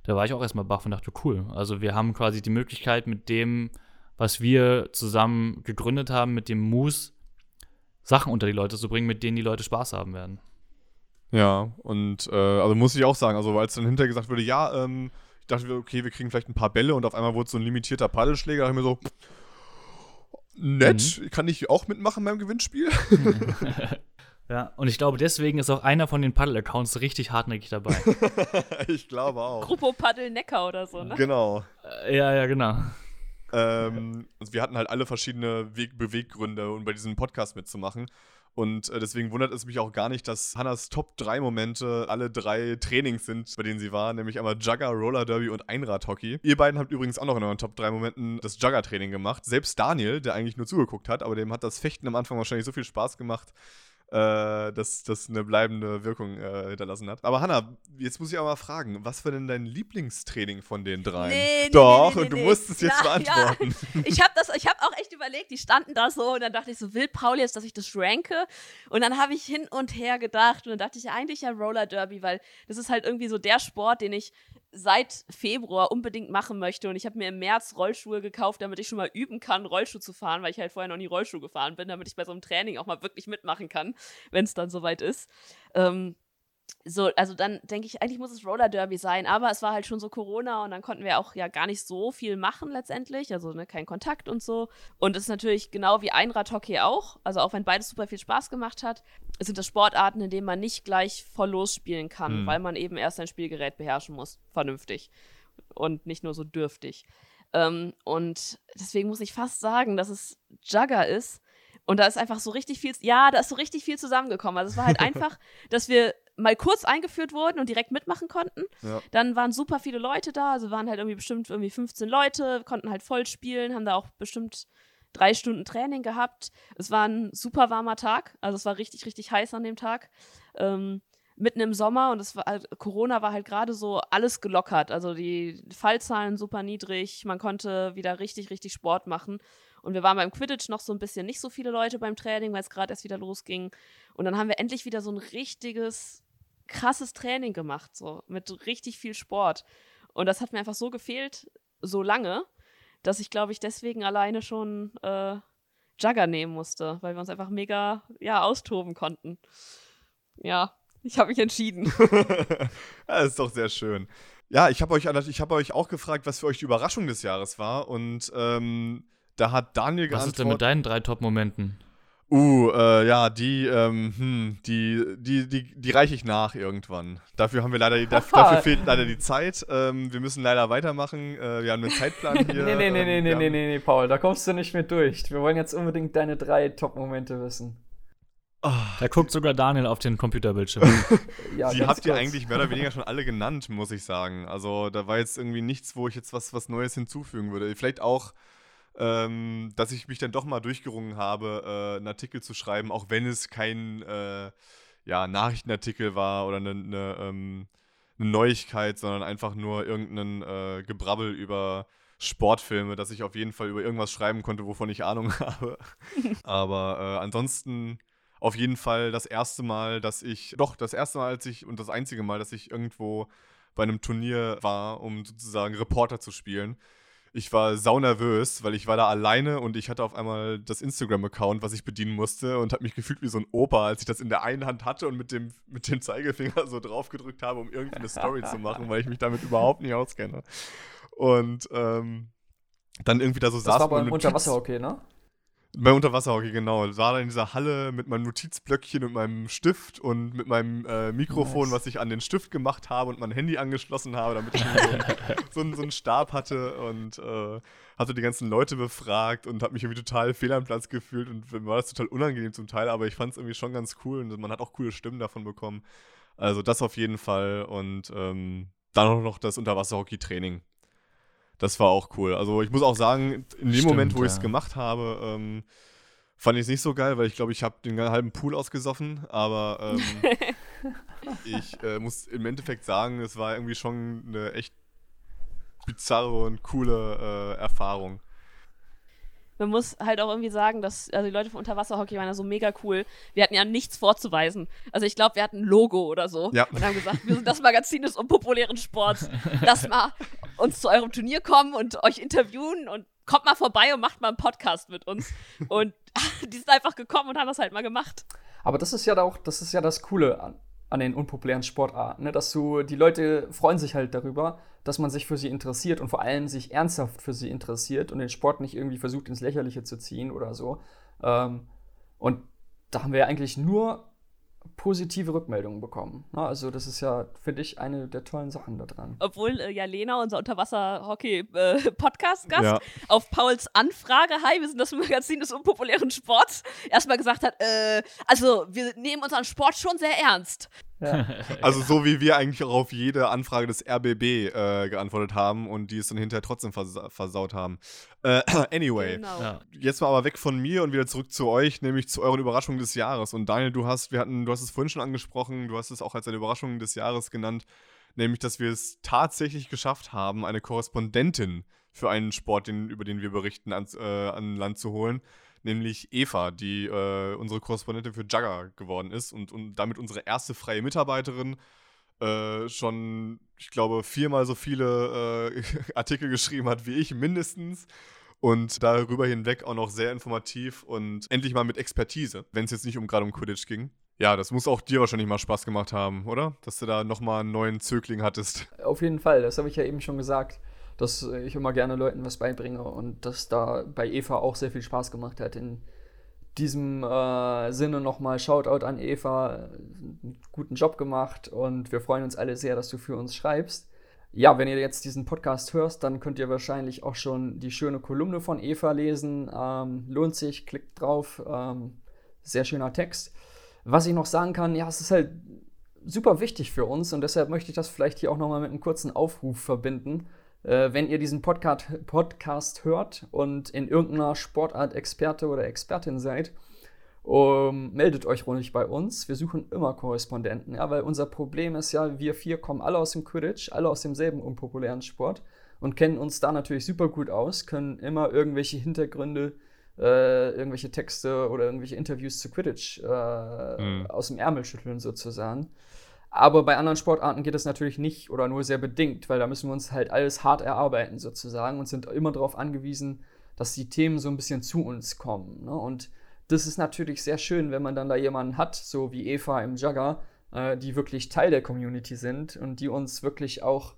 da war ich auch erstmal baff und dachte, cool. Also wir haben quasi die Möglichkeit mit dem, was wir zusammen gegründet haben, mit dem Moose, Sachen unter die Leute zu bringen, mit denen die Leute Spaß haben werden. Ja, und äh, also muss ich auch sagen, also als dann hinterher gesagt wurde, ja, ähm, ich dachte, okay, wir kriegen vielleicht ein paar Bälle und auf einmal wurde so ein limitierter Paddelschläger, da habe ich mir so, nett, mhm. kann ich auch mitmachen beim Gewinnspiel? Ja, und ich glaube, deswegen ist auch einer von den Paddle-Accounts richtig hartnäckig dabei. ich glaube auch. Gruppo Paddel Neckar oder so, ne? Genau. Äh, ja, ja, genau. Ähm, also wir hatten halt alle verschiedene Weg Beweggründe, um bei diesem Podcast mitzumachen. Und äh, deswegen wundert es mich auch gar nicht, dass Hannas Top 3 Momente alle drei Trainings sind, bei denen sie war, nämlich einmal Jugger, Roller Derby und Einradhockey. Ihr beiden habt übrigens auch noch in euren Top 3 Momenten das Jugger-Training gemacht. Selbst Daniel, der eigentlich nur zugeguckt hat, aber dem hat das Fechten am Anfang wahrscheinlich so viel Spaß gemacht, äh, dass das eine bleibende Wirkung äh, hinterlassen hat. Aber Hanna, jetzt muss ich aber mal fragen, was war denn dein Lieblingstraining von den dreien? Nee, nee, Doch, nee, und du musst es jetzt Na, beantworten. Ja. Ich habe hab auch echt überlegt, die standen da so und dann dachte ich so, will Paul jetzt, dass ich das ranke? Und dann habe ich hin und her gedacht und dann dachte ich eigentlich ja Roller Derby, weil das ist halt irgendwie so der Sport, den ich seit Februar unbedingt machen möchte. Und ich habe mir im März Rollschuhe gekauft, damit ich schon mal üben kann, Rollschuh zu fahren, weil ich halt vorher noch nie Rollschuh gefahren bin, damit ich bei so einem Training auch mal wirklich mitmachen kann, wenn es dann soweit ist. Ähm, so, also dann denke ich, eigentlich muss es Roller Derby sein, aber es war halt schon so Corona und dann konnten wir auch ja gar nicht so viel machen letztendlich, also ne, kein Kontakt und so. Und es ist natürlich genau wie Einradhockey auch, also auch wenn beides super viel Spaß gemacht hat, sind das Sportarten, in denen man nicht gleich voll losspielen kann, mhm. weil man eben erst ein Spielgerät beherrschen muss, vernünftig und nicht nur so dürftig. Ähm, und deswegen muss ich fast sagen, dass es Jugger ist. Und da ist einfach so richtig viel, ja, da ist so richtig viel zusammengekommen. Also es war halt einfach, dass wir mal kurz eingeführt wurden und direkt mitmachen konnten. Ja. Dann waren super viele Leute da, also waren halt irgendwie bestimmt irgendwie 15 Leute, konnten halt voll spielen, haben da auch bestimmt drei Stunden Training gehabt. Es war ein super warmer Tag, also es war richtig, richtig heiß an dem Tag. Ähm, mitten im Sommer und es war halt, Corona war halt gerade so alles gelockert. Also die Fallzahlen super niedrig, man konnte wieder richtig, richtig Sport machen. Und wir waren beim Quidditch noch so ein bisschen nicht so viele Leute beim Training, weil es gerade erst wieder losging. Und dann haben wir endlich wieder so ein richtiges, krasses Training gemacht, so mit richtig viel Sport. Und das hat mir einfach so gefehlt, so lange, dass ich, glaube ich, deswegen alleine schon äh, Jugger nehmen musste, weil wir uns einfach mega, ja, austoben konnten. Ja, ich habe mich entschieden. das ist doch sehr schön. Ja, ich habe euch, hab euch auch gefragt, was für euch die Überraschung des Jahres war. Und ähm, da hat Daniel geantwortet. Was ist denn mit deinen drei Top-Momenten? Uh, äh, ja, die, ähm, hm, die, die, die, die reiche ich nach irgendwann. Dafür haben wir leider, dafür, dafür fehlt leider die Zeit. Ähm, wir müssen leider weitermachen. Äh, wir haben einen Zeitplan hier. nee, nee, nee, ähm, nee, nee, nee, nee, nee, Paul, da kommst du nicht mit durch. Wir wollen jetzt unbedingt deine drei Top-Momente wissen. Oh. Da guckt sogar Daniel auf den Computerbildschirm. ja, Die habt ihr eigentlich mehr oder weniger schon alle genannt, muss ich sagen. Also da war jetzt irgendwie nichts, wo ich jetzt was, was Neues hinzufügen würde. Vielleicht auch ähm, dass ich mich dann doch mal durchgerungen habe, äh, einen Artikel zu schreiben, auch wenn es kein äh, ja, Nachrichtenartikel war oder eine, eine, ähm, eine, Neuigkeit, sondern einfach nur irgendein äh, Gebrabbel über Sportfilme, dass ich auf jeden Fall über irgendwas schreiben konnte, wovon ich Ahnung habe. Aber äh, ansonsten auf jeden Fall das erste Mal, dass ich, doch, das erste Mal, als ich und das einzige Mal, dass ich irgendwo bei einem Turnier war, um sozusagen Reporter zu spielen ich war sau nervös, weil ich war da alleine und ich hatte auf einmal das Instagram-Account, was ich bedienen musste und habe mich gefühlt wie so ein Opa, als ich das in der einen Hand hatte und mit dem, mit dem Zeigefinger so drauf gedrückt habe, um irgendwie eine Story zu machen, weil ich mich damit überhaupt nicht auskenne. Und ähm, dann irgendwie da so das saß. Das war beim Unterwasserhockey, ne? Bei Unterwasserhockey, genau. War da in dieser Halle mit meinem Notizblöckchen und meinem Stift und mit meinem äh, Mikrofon, nice. was ich an den Stift gemacht habe und mein Handy angeschlossen habe, damit ich so, so, einen, so, einen Stab hatte und äh, hatte die ganzen Leute befragt und habe mich irgendwie total fehl am Platz gefühlt und mir war das total unangenehm zum Teil, aber ich fand es irgendwie schon ganz cool und man hat auch coole Stimmen davon bekommen. Also das auf jeden Fall und ähm, dann auch noch das Unterwasserhockey-Training das war auch cool. Also ich muss auch sagen, in dem Stimmt, Moment, wo ja. ich es gemacht habe, ähm, fand ich es nicht so geil, weil ich glaube, ich habe den halben Pool ausgesoffen. Aber ähm, ich äh, muss im Endeffekt sagen, es war irgendwie schon eine echt bizarre und coole äh, Erfahrung man muss halt auch irgendwie sagen, dass also die Leute von Unterwasserhockey waren ja so mega cool. Wir hatten ja nichts vorzuweisen. Also ich glaube, wir hatten ein Logo oder so ja. und haben gesagt, wir sind das Magazin des unpopulären Sports. Lass mal uns zu eurem Turnier kommen und euch interviewen und kommt mal vorbei und macht mal einen Podcast mit uns. Und die sind einfach gekommen und haben das halt mal gemacht. Aber das ist ja auch, das ist ja das Coole an, an den unpopulären Sportarten, ne? dass du, die Leute freuen sich halt darüber, dass man sich für sie interessiert und vor allem sich ernsthaft für sie interessiert und den Sport nicht irgendwie versucht ins Lächerliche zu ziehen oder so. Ähm, und da haben wir ja eigentlich nur positive Rückmeldungen bekommen. Also das ist ja, finde ich, eine der tollen Sachen da dran. Obwohl äh, ja Lena, unser Unterwasser-Hockey-Podcast-Gast, äh, ja. auf Pauls Anfrage, hi, wir sind das Magazin des unpopulären Sports, erstmal gesagt hat, äh, also wir nehmen unseren Sport schon sehr ernst. Ja. Also so wie wir eigentlich auch auf jede Anfrage des RBB äh, geantwortet haben und die es dann hinterher trotzdem versa versaut haben. Äh, anyway, genau. ja. jetzt mal aber weg von mir und wieder zurück zu euch, nämlich zu euren Überraschungen des Jahres. Und Daniel, du hast, wir hatten, du hast es vorhin schon angesprochen, du hast es auch als eine Überraschung des Jahres genannt, nämlich, dass wir es tatsächlich geschafft haben, eine Korrespondentin für einen Sport, den, über den wir berichten, ans, äh, an Land zu holen nämlich Eva, die äh, unsere Korrespondentin für Jugger geworden ist und, und damit unsere erste freie Mitarbeiterin. Äh, schon, ich glaube, viermal so viele äh, Artikel geschrieben hat wie ich, mindestens. Und darüber hinweg auch noch sehr informativ und endlich mal mit Expertise, wenn es jetzt nicht um gerade um Quidditch ging. Ja, das muss auch dir wahrscheinlich mal Spaß gemacht haben, oder? Dass du da nochmal einen neuen Zögling hattest. Auf jeden Fall, das habe ich ja eben schon gesagt dass ich immer gerne Leuten was beibringe und dass da bei Eva auch sehr viel Spaß gemacht hat. In diesem äh, Sinne nochmal Shoutout an Eva, guten Job gemacht und wir freuen uns alle sehr, dass du für uns schreibst. Ja, wenn ihr jetzt diesen Podcast hörst, dann könnt ihr wahrscheinlich auch schon die schöne Kolumne von Eva lesen. Ähm, lohnt sich, klickt drauf. Ähm, sehr schöner Text. Was ich noch sagen kann, ja, es ist halt super wichtig für uns und deshalb möchte ich das vielleicht hier auch nochmal mit einem kurzen Aufruf verbinden. Äh, wenn ihr diesen Podcast, Podcast hört und in irgendeiner Sportart Experte oder Expertin seid Um, meldet euch ruhig bei uns. Wir suchen immer Korrespondenten, ja, weil unser Problem ist ja, wir vier kommen alle aus dem Quidditch, alle aus demselben unpopulären Sport und kennen uns da natürlich super gut aus, können immer irgendwelche Hintergründe, äh, irgendwelche Texte oder irgendwelche Interviews zu Quidditch äh, mhm. aus dem Ärmel schütteln sozusagen. Aber bei anderen Sportarten geht das natürlich nicht oder nur sehr bedingt, weil da müssen wir uns halt alles hart erarbeiten sozusagen und sind immer darauf angewiesen, dass die Themen so ein bisschen zu uns kommen. Ne? Und das ist natürlich sehr schön, wenn man dann da jemanden hat, so wie Eva im Jugger, äh, die wirklich Teil der Community sind und die uns wirklich auch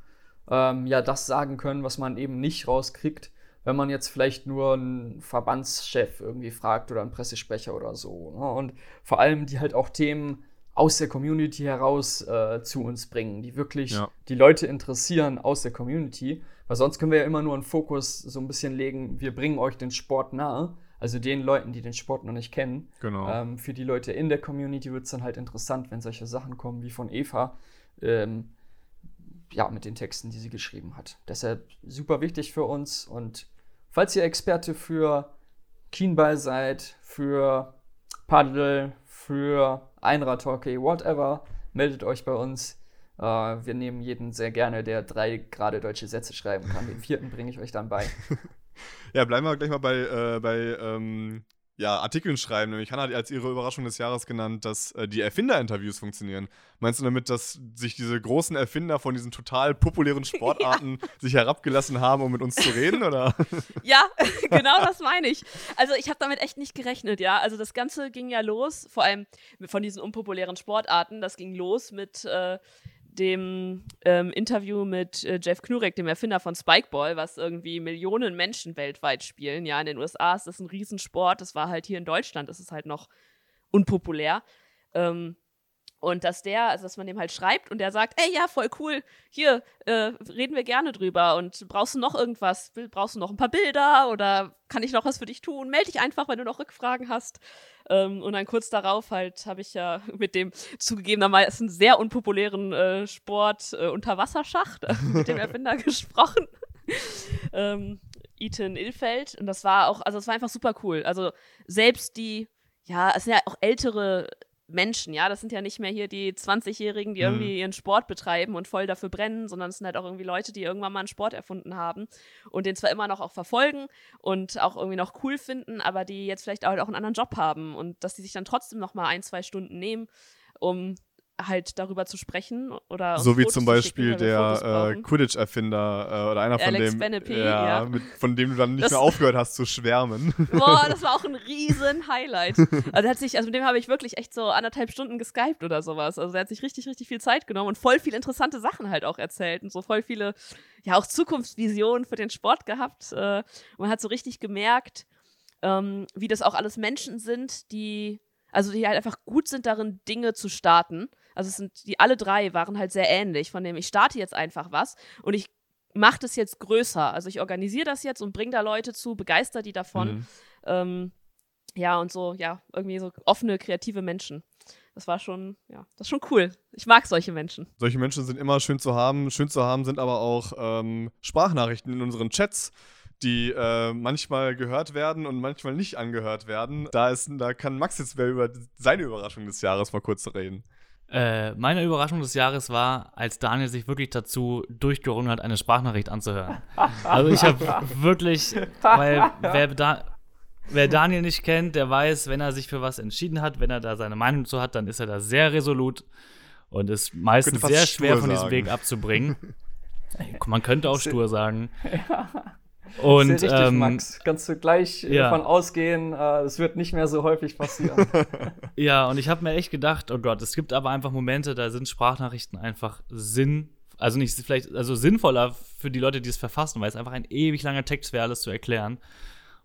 ähm, ja das sagen können, was man eben nicht rauskriegt, wenn man jetzt vielleicht nur einen Verbandschef irgendwie fragt oder einen Pressesprecher oder so. Ne? Und vor allem die halt auch Themen aus der Community heraus äh, zu uns bringen, die wirklich ja. die Leute interessieren aus der Community. Weil sonst können wir ja immer nur einen Fokus so ein bisschen legen, wir bringen euch den Sport nahe also den Leuten, die den Sport noch nicht kennen. Genau. Ähm, für die Leute in der Community wird es dann halt interessant, wenn solche Sachen kommen wie von Eva. Ähm, ja, mit den Texten, die sie geschrieben hat. Deshalb super wichtig für uns. Und falls ihr Experte für Keenball seid, für Paddle, für Einradhockey, whatever, meldet euch bei uns. Uh, wir nehmen jeden sehr gerne, der drei gerade deutsche Sätze schreiben kann. Den vierten bringe ich euch dann bei. Ja, bleiben wir gleich mal bei, äh, bei ähm, ja, Artikeln schreiben. Nämlich Hannah hat als ihre Überraschung des Jahres genannt, dass äh, die Erfinderinterviews funktionieren. Meinst du damit, dass sich diese großen Erfinder von diesen total populären Sportarten ja. sich herabgelassen haben, um mit uns zu reden, oder? Ja, genau das meine ich. Also ich habe damit echt nicht gerechnet, ja. Also das Ganze ging ja los, vor allem von diesen unpopulären Sportarten, das ging los mit äh, dem ähm, Interview mit äh, Jeff Knurek, dem Erfinder von Spikeball, was irgendwie Millionen Menschen weltweit spielen. Ja, in den USA ist das ein Riesensport. Das war halt hier in Deutschland, ist es halt noch unpopulär. Ähm, und dass der, also dass man dem halt schreibt und der sagt, ey, ja, voll cool, hier, äh, reden wir gerne drüber und brauchst du noch irgendwas? Brauchst du noch ein paar Bilder oder kann ich noch was für dich tun? Melde dich einfach, wenn du noch Rückfragen hast. Ähm, und dann kurz darauf halt habe ich ja mit dem zugegebenermaßen sehr unpopulären äh, Sport äh, Unterwasserschacht äh, mit dem Erfinder gesprochen. ähm, Ethan Ilfeld. Und das war auch, also es war einfach super cool. Also selbst die, ja, es sind ja auch ältere Menschen, ja, das sind ja nicht mehr hier die 20-Jährigen, die mhm. irgendwie ihren Sport betreiben und voll dafür brennen, sondern es sind halt auch irgendwie Leute, die irgendwann mal einen Sport erfunden haben und den zwar immer noch auch verfolgen und auch irgendwie noch cool finden, aber die jetzt vielleicht auch, auch einen anderen Job haben und dass die sich dann trotzdem noch mal ein, zwei Stunden nehmen, um halt darüber zu sprechen oder so wie zum Beispiel der äh, Quidditch-Erfinder äh, oder einer von Alex dem Benepe, ja, ja. Mit, von dem du dann nicht das, mehr aufgehört hast zu schwärmen. Boah, das war auch ein riesen Highlight. Also, hat sich, also mit dem habe ich wirklich echt so anderthalb Stunden geskypt oder sowas. Also er hat sich richtig, richtig viel Zeit genommen und voll viele interessante Sachen halt auch erzählt und so voll viele, ja auch Zukunftsvisionen für den Sport gehabt. Äh, und man hat so richtig gemerkt, ähm, wie das auch alles Menschen sind, die also die halt einfach gut sind darin, Dinge zu starten also es sind, die alle drei waren halt sehr ähnlich, von dem ich starte jetzt einfach was und ich mache das jetzt größer. Also ich organisiere das jetzt und bringe da Leute zu, begeister die davon. Mhm. Ähm, ja, und so, ja, irgendwie so offene, kreative Menschen. Das war schon, ja, das ist schon cool. Ich mag solche Menschen. Solche Menschen sind immer schön zu haben. Schön zu haben sind aber auch ähm, Sprachnachrichten in unseren Chats die äh, manchmal gehört werden und manchmal nicht angehört werden. Da, ist, da kann Max jetzt mehr über seine Überraschung des Jahres mal kurz reden. Äh, meine Überraschung des Jahres war, als Daniel sich wirklich dazu durchgerungen hat, eine Sprachnachricht anzuhören. Also ich habe wirklich, weil wer, da, wer Daniel nicht kennt, der weiß, wenn er sich für was entschieden hat, wenn er da seine Meinung zu hat, dann ist er da sehr resolut und ist meistens sehr schwer von diesem Weg abzubringen. Man könnte auch stur sagen. Ja. Und, richtig, ähm, Max. Kannst du gleich ja. davon ausgehen, äh, es wird nicht mehr so häufig passieren. ja, und ich habe mir echt gedacht, oh Gott, es gibt aber einfach Momente, da sind Sprachnachrichten einfach Sinn, also nicht vielleicht, also sinnvoller für die Leute, die es verfassen, weil es einfach ein ewig langer Text wäre, alles zu erklären.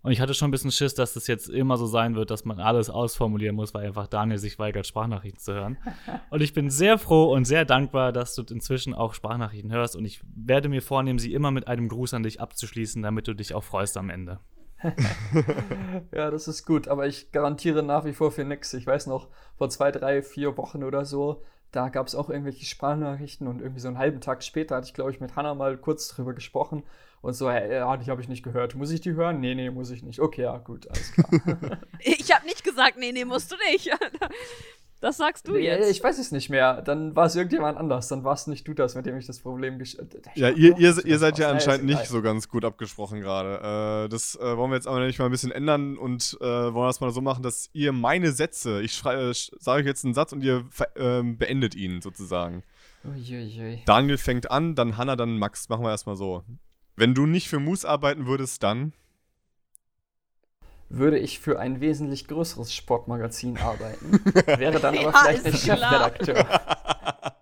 Und ich hatte schon ein bisschen Schiss, dass das jetzt immer so sein wird, dass man alles ausformulieren muss, weil einfach Daniel sich weigert, Sprachnachrichten zu hören. Und ich bin sehr froh und sehr dankbar, dass du inzwischen auch Sprachnachrichten hörst. Und ich werde mir vornehmen, sie immer mit einem Gruß an dich abzuschließen, damit du dich auch freust am Ende. ja, das ist gut, aber ich garantiere nach wie vor für nichts. Ich weiß noch, vor zwei, drei, vier Wochen oder so, Da gab es auch irgendwelche Sprachnachrichten und irgendwie so einen halben Tag später hatte ich, glaube ich, mit Hannah mal kurz drüber gesprochen und so, hey, ja, die habe ich nicht gehört. Muss ich die hören? Nee, nee, muss ich nicht. Okay, ja, gut, alles klar. ich habe nicht gesagt, nee, nee, musst du nicht. Das sagst du nee, jetzt. Ich weiß es nicht mehr. Dann war es irgendjemand anders. Dann warst nicht du das, mit dem ich das Problem gestellt habe. Ja, ihr, ihr, ihr seid ja anscheinend nicht so ganz gut abgesprochen gerade. Äh, das äh, wollen wir jetzt aber nicht mal ein bisschen ändern und äh, wollen das mal so machen, dass ihr meine Sätze, ich äh, sage euch jetzt einen Satz und ihr ähm, beendet ihn sozusagen. Uiuiui. Daniel fängt an, dann Hanna, dann Max. Machen wir erstmal so. Wenn du nicht für Moose arbeiten würdest, dann würde ich für ein wesentlich größeres Sportmagazin arbeiten. Wäre dann aber ja, vielleicht nicht Chefredakteur.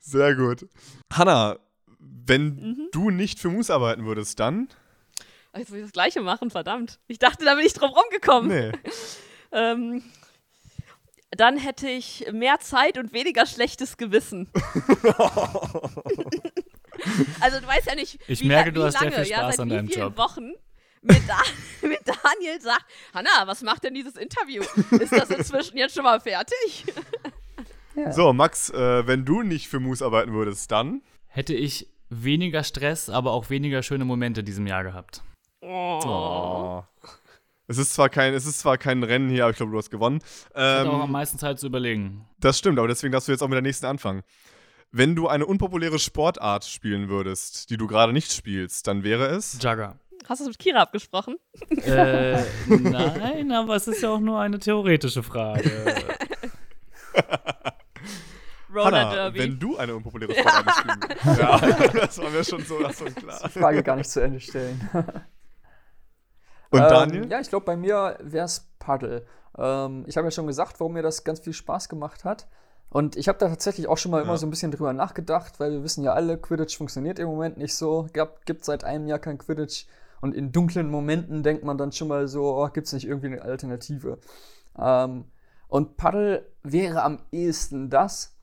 Sehr gut. Hanna, wenn mhm. du nicht für Moose arbeiten würdest, dann? Jetzt muss ich das Gleiche machen, verdammt. Ich dachte, da bin ich drum rumgekommen. Nee. ähm, dann hätte ich mehr Zeit und weniger schlechtes Gewissen. also du weißt ja nicht, ich wie, merke, wie du hast lange, sehr viel Spaß ja, an deinem Job. Wochen mit, da mit Daniel sagt, Hanna, was macht denn dieses Interview? Ist das inzwischen jetzt schon mal fertig? Ja. So, Max, äh, wenn du nicht für Moose arbeiten würdest, dann? Hätte ich weniger Stress, aber auch weniger schöne Momente diesem Jahr gehabt. Oh. oh. Es ist zwar kein, es ist zwar kein Rennen hier, aber ich glaube, du hast gewonnen. Ähm, ich auch am meisten Zeit zu überlegen. Das stimmt, aber deswegen darfst du jetzt auch mit der nächsten anfangen. Wenn du eine unpopuläre Sportart spielen würdest, die du gerade nicht spielst, dann wäre es. Jugger. Hast du es mit Kira abgesprochen? Äh, nein, aber es ist ja auch nur eine theoretische Frage. Roller Derby. wenn du eine unpopuläre Frage spielen würdest. Ja, das war mir schon so, das war klar. Die Frage gar nicht zu Ende stellen. Und ähm, Daniel? Ja, ich glaube, bei mir wäre es Paddle. Ähm, ich habe ja schon gesagt, warum mir das ganz viel Spaß gemacht hat. Und ich habe da tatsächlich auch schon mal ja. immer so ein bisschen drüber nachgedacht, weil wir wissen ja alle, Quidditch funktioniert im Moment nicht so. Gibt seit einem Jahr kein Quidditch. Und in dunklen Momenten denkt man dann schon mal so, oh, gibt es nicht irgendwie eine Alternative? Ähm, und Paddle wäre am ehesten das.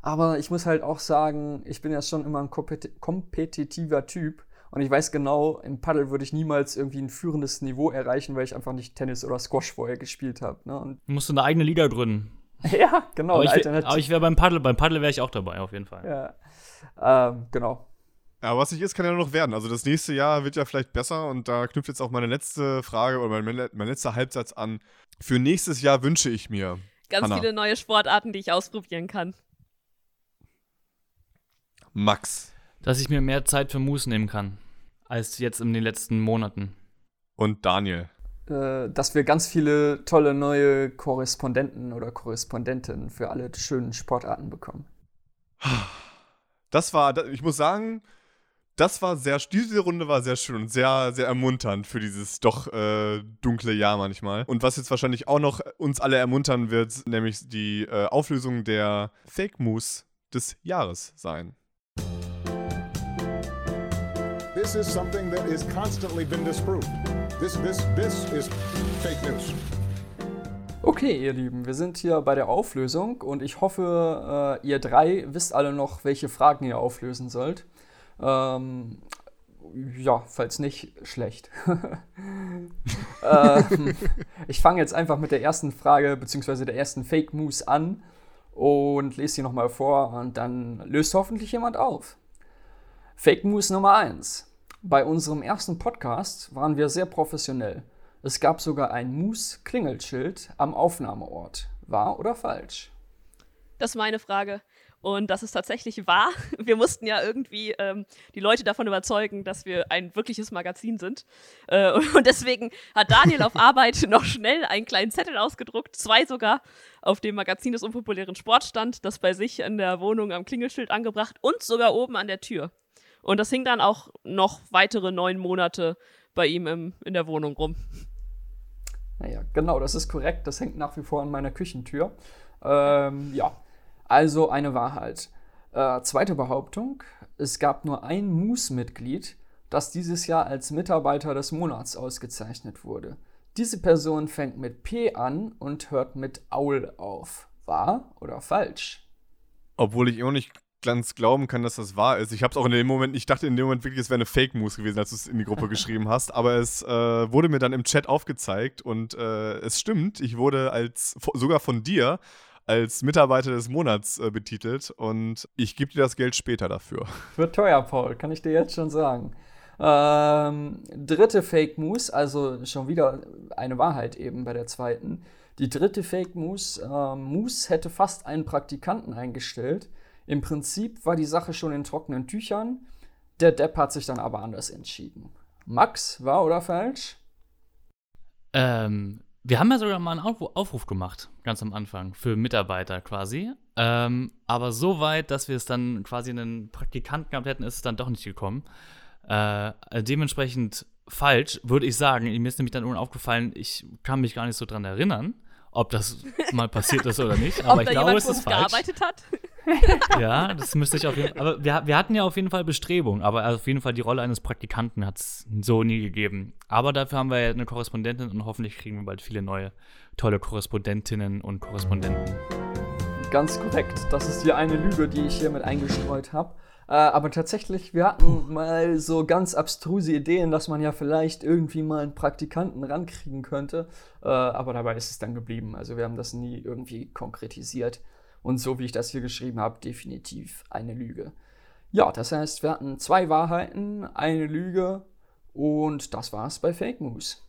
Aber ich muss halt auch sagen, ich bin ja schon immer ein kompet kompetitiver Typ. Und ich weiß genau, im Paddle würde ich niemals irgendwie ein führendes Niveau erreichen, weil ich einfach nicht Tennis oder Squash vorher gespielt habe. Ne? Du musst eine eigene Liga gründen. ja, genau. Aber ich, aber ich wäre beim Paddle, beim Paddle wäre ich auch dabei, auf jeden Fall. Ja, ähm, genau. Ja, was nicht ist, kann ja noch werden. Also das nächste Jahr wird ja vielleicht besser und da knüpft jetzt auch meine letzte Frage oder mein, mein letzter Halbsatz an. Für nächstes Jahr wünsche ich mir. Ganz Hanna. viele neue Sportarten, die ich ausprobieren kann. Max. Dass ich mir mehr Zeit für Moose nehmen kann, als jetzt in den letzten Monaten. Und Daniel. Äh, dass wir ganz viele tolle neue Korrespondenten oder Korrespondentinnen für alle schönen Sportarten bekommen. Das war, ich muss sagen, das war sehr, diese Runde war sehr schön und sehr, sehr ermunternd für dieses doch äh, dunkle Jahr manchmal. Und was jetzt wahrscheinlich auch noch uns alle ermuntern wird, nämlich die äh, Auflösung der Fake Moose des Jahres sein. This is something that is constantly been disproved. This, this, this is fake news. Okay, ihr Lieben, wir sind hier bei der Auflösung und ich hoffe, äh, ihr drei wisst alle noch, welche Fragen ihr auflösen sollt. Ähm, ja, falls nicht, schlecht. ähm, ich fange jetzt einfach mit der ersten Frage bzw. der ersten Fake News an und lese sie nochmal vor und dann löst hoffentlich jemand auf. Fake News Nummer 1. Bei unserem ersten Podcast waren wir sehr professionell. Es gab sogar ein Moose-Klingelschild am Aufnahmeort. Wahr oder falsch? Das ist meine Frage. Und das ist tatsächlich wahr. Wir mussten ja irgendwie ähm, die Leute davon überzeugen, dass wir ein wirkliches Magazin sind. Äh, und deswegen hat Daniel auf Arbeit noch schnell einen kleinen Zettel ausgedruckt, zwei sogar, auf dem Magazin des unpopulären Sports stand, das bei sich in der Wohnung am Klingelschild angebracht und sogar oben an der Tür. Und das hing dann auch noch weitere neun Monate bei ihm im, in der Wohnung rum. Naja, genau, das ist korrekt. Das hängt nach wie vor an meiner Küchentür. Ähm, ja, also eine Wahrheit. Äh, zweite Behauptung: Es gab nur ein Moose-Mitglied, das dieses Jahr als Mitarbeiter des Monats ausgezeichnet wurde. Diese Person fängt mit P an und hört mit Aul auf. Wahr oder falsch? Obwohl ich immer nicht ganz glauben kann, dass das wahr ist. Ich habe es auch in dem Moment, ich dachte in dem Moment wirklich, es wäre eine Fake News gewesen, als du es in die Gruppe geschrieben hast. Aber es äh, wurde mir dann im Chat aufgezeigt und äh, es stimmt, ich wurde als sogar von dir als Mitarbeiter des Monats äh, betitelt und ich gebe dir das Geld später dafür. Wird teuer, Paul, kann ich dir jetzt schon sagen. Ähm, dritte Fake News, also schon wieder eine Wahrheit eben bei der zweiten. Die dritte Fake News, äh, Moose hätte fast einen Praktikanten eingestellt. Im Prinzip war die Sache schon in trockenen Tüchern. Der Depp hat sich dann aber anders entschieden. Max, wahr oder falsch? Ähm, wir haben ja sogar mal einen Aufruf, gemacht, ganz am Anfang, für Mitarbeiter quasi. Ähm, aber so weit, dass wir es dann quasi einen Praktikanten gehabt hätten, ist es dann doch nicht gekommen. Äh, dementsprechend falsch, würde ich sagen. Mir ist nämlich dann irgendwann aufgefallen, ich kann mich gar nicht so dran erinnern, ob das mal passiert ist oder nicht. Aber ich glaube, es ist falsch. gearbeitet hat? Ja, das müsste ich auf jeden Fall. Aber wir, wir hatten ja auf jeden Fall Bestrebungen, aber auf jeden Fall die Rolle eines Praktikanten hat es so nie gegeben. Aber dafür haben wir ja eine Korrespondentin und hoffentlich kriegen wir bald viele neue tolle Korrespondentinnen und Korrespondenten. Ganz korrekt. Das ist die eine Lüge, die ich hier mit eingestreut habe. Äh, aber tatsächlich, wir hatten mal so ganz abstruse Ideen, dass man ja vielleicht irgendwie mal einen Praktikanten rankriegen könnte. Äh, aber dabei ist es dann geblieben. Also wir haben das nie irgendwie konkretisiert. Und so wie ich das hier geschrieben habe, definitiv eine Lüge. Ja, das heißt, wir hatten zwei Wahrheiten, eine Lüge und das war's bei Fake News.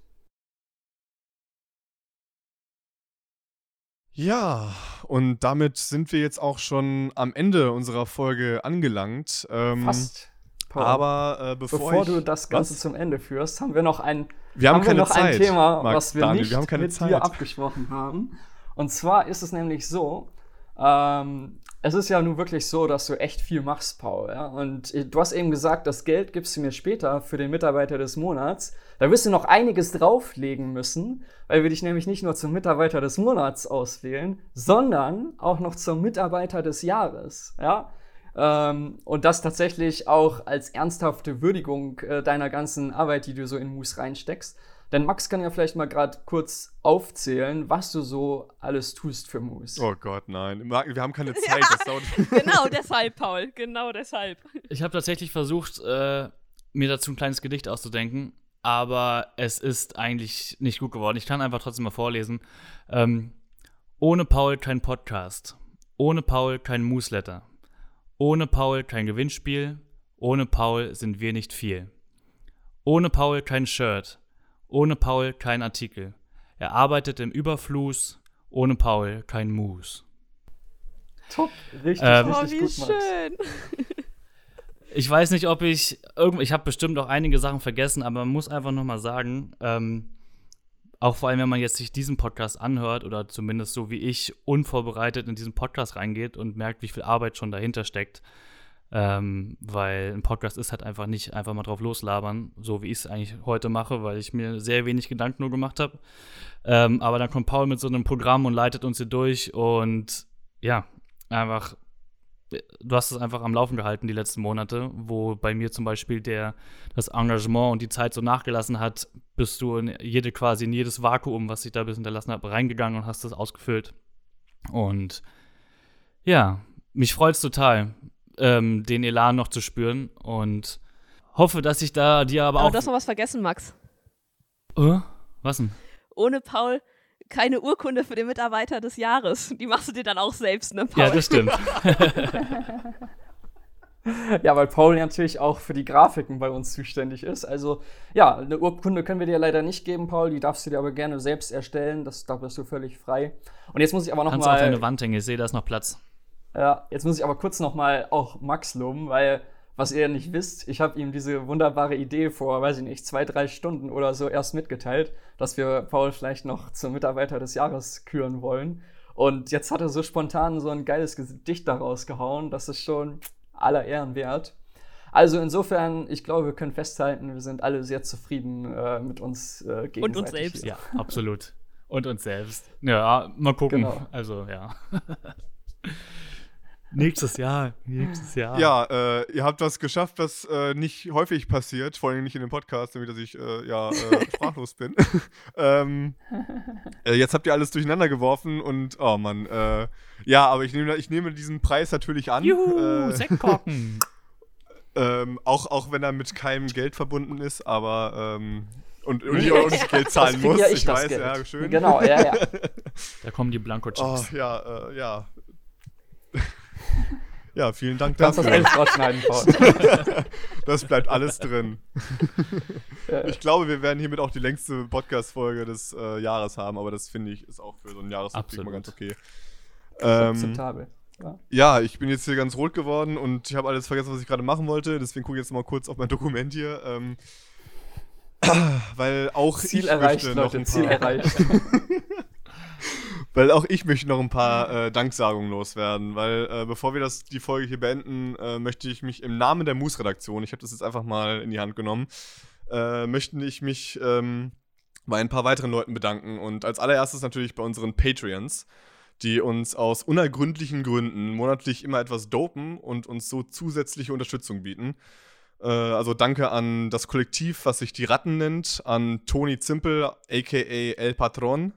Ja, und damit sind wir jetzt auch schon am Ende unserer Folge angelangt. Ähm, Fast. Paul. Aber äh, bevor, Bevor ich, du das Ganze was? zum Ende führst, haben wir noch ein, Wir haben haben wir noch ein Zeit, Thema, Marc- was wir Daniel, nicht wir mit dir abgesprochen haben. Und zwar ist es nämlich so, ähm, es ist ja nun wirklich so, dass du echt viel machst, Paul. Ja? Und äh, du hast eben gesagt, das Geld gibst du mir später für den Mitarbeiter des Monats. Da wirst du noch einiges drauflegen müssen, weil wir dich nämlich nicht nur zum Mitarbeiter des Monats auswählen, sondern auch noch zum Mitarbeiter des Jahres. Ja? Ähm, und das tatsächlich auch als ernsthafte Würdigung äh, deiner ganzen Arbeit, die du so in Moose reinsteckst. Denn Max kann ja vielleicht mal gerade kurz aufzählen, was du so alles tust für Moose. Oh Gott, nein. Wir haben keine Zeit. Das dauert. genau deshalb, Paul. Genau deshalb. Ich habe tatsächlich versucht, äh, mir dazu ein kleines Gedicht auszudenken, aber es ist eigentlich nicht gut geworden. Ich kann einfach trotzdem mal vorlesen. Ähm, ohne Paul kein Podcast. Ohne Paul kein Newsletter. Ohne Paul kein Gewinnspiel. Ohne Paul sind wir nicht viel. Ohne Paul kein Shirt. Ohne Paul kein Artikel. Er arbeitet im Überfluss. Ohne Paul kein Mus. Top, richtig, Ähm, Oh, richtig wie gut, Max. schön. Ich weiß nicht, ob ich irgend, ich habe bestimmt auch einige Sachen vergessen, aber man muss einfach noch mal sagen, ähm, auch vor allem, wenn man jetzt sich diesen Podcast anhört oder zumindest so wie ich unvorbereitet in diesen Podcast reingeht und merkt, wie viel Arbeit schon dahinter steckt, ähm, weil ein Podcast ist halt einfach nicht einfach mal drauf loslabern, so wie ich es eigentlich heute mache, weil ich mir sehr wenig Gedanken nur gemacht habe. Ähm, aber dann kommt Paul mit so einem Programm und leitet uns hier durch und ja, einfach du hast es einfach am Laufen gehalten die letzten Monate, wo bei mir zum Beispiel der, das Engagement und die Zeit so nachgelassen hat, bist du in jede quasi in jedes Vakuum, was ich da bis hinterlassen habe, reingegangen und hast das ausgefüllt. Und ja, mich freut es total, ähm, den Elan noch zu spüren und hoffe, dass ich da dir aber, Aber auch. du hast noch was vergessen, Max. Äh? Was denn? Ohne Paul keine Urkunde für den Mitarbeiter des Jahres. Die machst du dir dann auch selbst, ne, Paul? Ja, das stimmt. Ja, weil Paul natürlich auch für die Grafiken bei uns zuständig ist. Also, ja, eine Urkunde können wir dir leider nicht geben, Paul. Die darfst du dir aber gerne selbst erstellen. Das, da bist du völlig frei. Und jetzt muss ich aber noch Kannst du auf mal deine Wand hängen, ich sehe, da ist noch Platz. Ja, jetzt muss ich aber kurz noch mal auch Max loben, weil, was ihr nicht wisst, ich habe ihm diese wunderbare Idee vor, weiß ich nicht, zwei, drei Stunden oder so erst mitgeteilt, dass wir Paul vielleicht noch zum Mitarbeiter des Jahres küren wollen. Und jetzt hat er so spontan so ein geiles Gedicht daraus gehauen, das ist schon aller Ehren wert. Also insofern, ich glaube, wir können festhalten, wir sind alle sehr zufrieden äh, mit uns äh, gegenseitig. Und uns selbst. hier. Ja, absolut. Und uns selbst. Ja, mal gucken. Genau. Also, ja. nächstes Jahr, nächstes Jahr. Ja, äh, ihr habt was geschafft, was äh, nicht häufig passiert, vor allem nicht in dem Podcast, nämlich dass ich äh, ja äh, sprachlos bin. ähm, äh, jetzt habt ihr alles durcheinander geworfen und oh Mann, äh, ja, aber ich nehme ich nehme diesen Preis natürlich an. Juhu, äh, Sektkorken. ähm, auch, auch wenn er mit keinem Geld verbunden ist, aber ähm, und, und ich auch nicht Geld zahlen muss. ja ich ich das weiß, Geld. ja, schön. Genau, ja, ja. Da kommen die Blanko-Chips. Oh, ja, äh, ja. Ja, vielen Dank Kannst das dafür. rausschneiden, Paul. das bleibt alles drin. Ich glaube, wir werden hiermit auch die längste Podcast-Folge des äh, Jahres haben, aber das finde ich ist auch für so einen Jahresrückblick mal ganz okay. Ähm, Akzeptabel. Ja. ja, ich bin jetzt hier ganz rot geworden und ich habe alles vergessen, was ich gerade machen wollte. Deswegen gucke ich jetzt mal kurz auf mein Dokument hier. Ähm, weil auch Ziel ich erreicht, noch Leute, ein Ziel erreicht. Weil auch ich möchte noch ein paar äh, Danksagungen loswerden. Weil äh, bevor wir das, die Folge hier beenden, äh, möchte ich mich im Namen der Moose-Redaktion, ich habe das jetzt einfach mal in die Hand genommen, äh, möchte ich mich ähm, bei ein paar weiteren Leuten bedanken. Und als allererstes natürlich bei unseren Patreons, die uns aus unergründlichen Gründen monatlich immer etwas dopen und uns so zusätzliche Unterstützung bieten. Äh, also danke an das Kollektiv, was sich die Ratten nennt, an Toni Zimpel, aka El Patron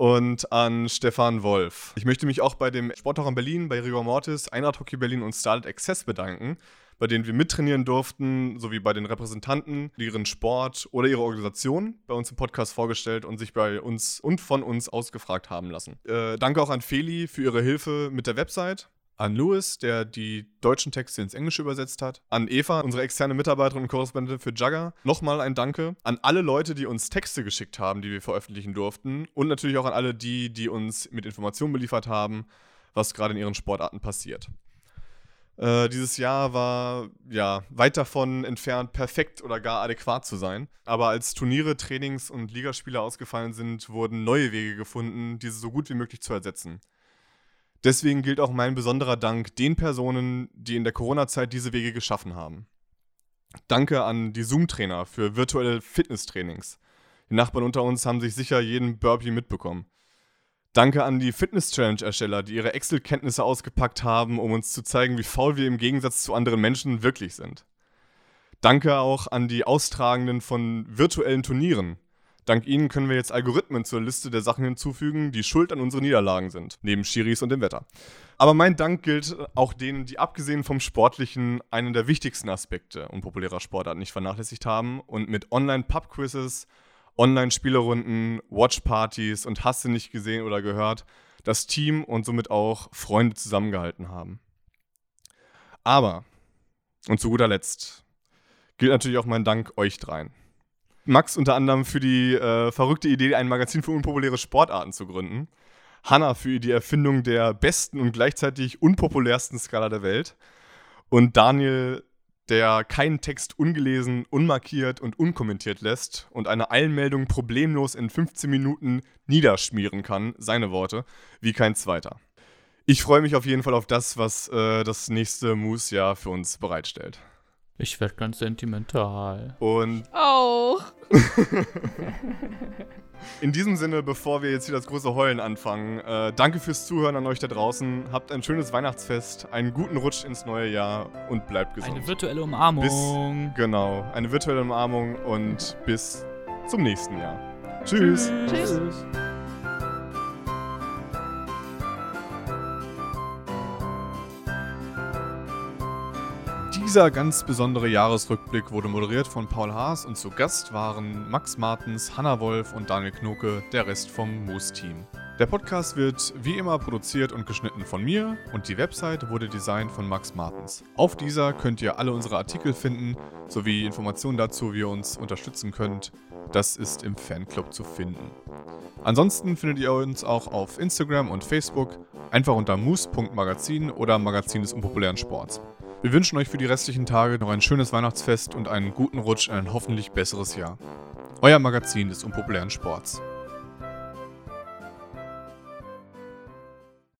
und an Stefan Wolf. Ich möchte mich auch bei dem Sporttag in Berlin, bei Rigor Mortis, Eintracht Hockey Berlin und Starlet Access bedanken, bei denen wir mittrainieren durften, sowie bei den Repräsentanten, die ihren Sport oder ihre Organisation bei uns im Podcast vorgestellt und sich bei uns und von uns ausgefragt haben lassen. Äh, danke auch an Feli für ihre Hilfe mit der Website. An Louis, der die deutschen Texte ins Englische übersetzt hat. An Eva, unsere externe Mitarbeiterin und Korrespondentin für Jugger. Nochmal ein Danke. An alle Leute, die uns Texte geschickt haben, die wir veröffentlichen durften. Und natürlich auch an alle die, die uns mit Informationen beliefert haben, was gerade in ihren Sportarten passiert. Äh, dieses Jahr war ja weit davon entfernt, perfekt oder gar adäquat zu sein. Aber als Turniere, Trainings und Ligaspiele ausgefallen sind, wurden neue Wege gefunden, diese so gut wie möglich zu ersetzen. Deswegen gilt auch mein besonderer Dank den Personen, die in der Corona-Zeit diese Wege geschaffen haben. Danke an die Zoom-Trainer für virtuelle Fitnesstrainings. Die Nachbarn unter uns haben sich sicher jeden Burpee mitbekommen. Danke an die Fitness-Challenge-Ersteller, die ihre Excel-Kenntnisse ausgepackt haben, um uns zu zeigen, wie faul wir im Gegensatz zu anderen Menschen wirklich sind. Danke auch an die Austragenden von virtuellen Turnieren. Dank ihnen können wir jetzt Algorithmen zur Liste der Sachen hinzufügen, die schuld an unseren Niederlagen sind, neben Schiris und dem Wetter. Aber mein Dank gilt auch denen, die abgesehen vom Sportlichen einen der wichtigsten Aspekte unpopulärer Sportarten nicht vernachlässigt haben und mit Online-Pub-Quizzes, Online-Spielerunden, Watchpartys und hast du nicht gesehen oder gehört, das Team und somit auch Freunde zusammengehalten haben. Aber, und zu guter Letzt, gilt natürlich auch mein Dank euch dreien. Max unter anderem für die äh, verrückte Idee, ein Magazin für unpopuläre Sportarten zu gründen. Hanna für die Erfindung der besten und gleichzeitig unpopulärsten Skala der Welt. Und Daniel, der keinen Text ungelesen, unmarkiert und unkommentiert lässt und eine Eilmeldung problemlos in 15 Minuten niederschmieren kann, seine Worte, wie kein zweiter. Ich freue mich auf jeden Fall auf das, was äh, das nächste Moose-Jahr für uns bereitstellt. Ich werde ganz sentimental. Und Auch. in diesem Sinne, bevor wir jetzt hier das große Heulen anfangen, äh, danke fürs Zuhören an euch da draußen. Habt ein schönes Weihnachtsfest, einen guten Rutsch ins neue Jahr und bleibt gesund. Eine virtuelle Umarmung. Bis, genau, eine virtuelle Umarmung und bis zum nächsten Jahr. Tschüss. Tschüss. Dieser ganz besondere Jahresrückblick wurde moderiert von Paul Haas und zu Gast waren Max Martens, Hanna Wolf und Daniel Knoke, der Rest vom Moose-Team. Der Podcast wird wie immer produziert und geschnitten von mir und die Website wurde designt von Max Martens. Auf dieser könnt ihr alle unsere Artikel finden, sowie Informationen dazu, wie ihr uns unterstützen könnt. Das ist im Fanclub zu finden. Ansonsten findet ihr uns auch auf Instagram und Facebook, einfach unter moose.magazin oder Magazin des unpopulären Sports. Wir wünschen euch für die restlichen Tage noch ein schönes Weihnachtsfest und einen guten Rutsch in ein hoffentlich besseres Jahr. Euer Magazin des unpopulären Sports.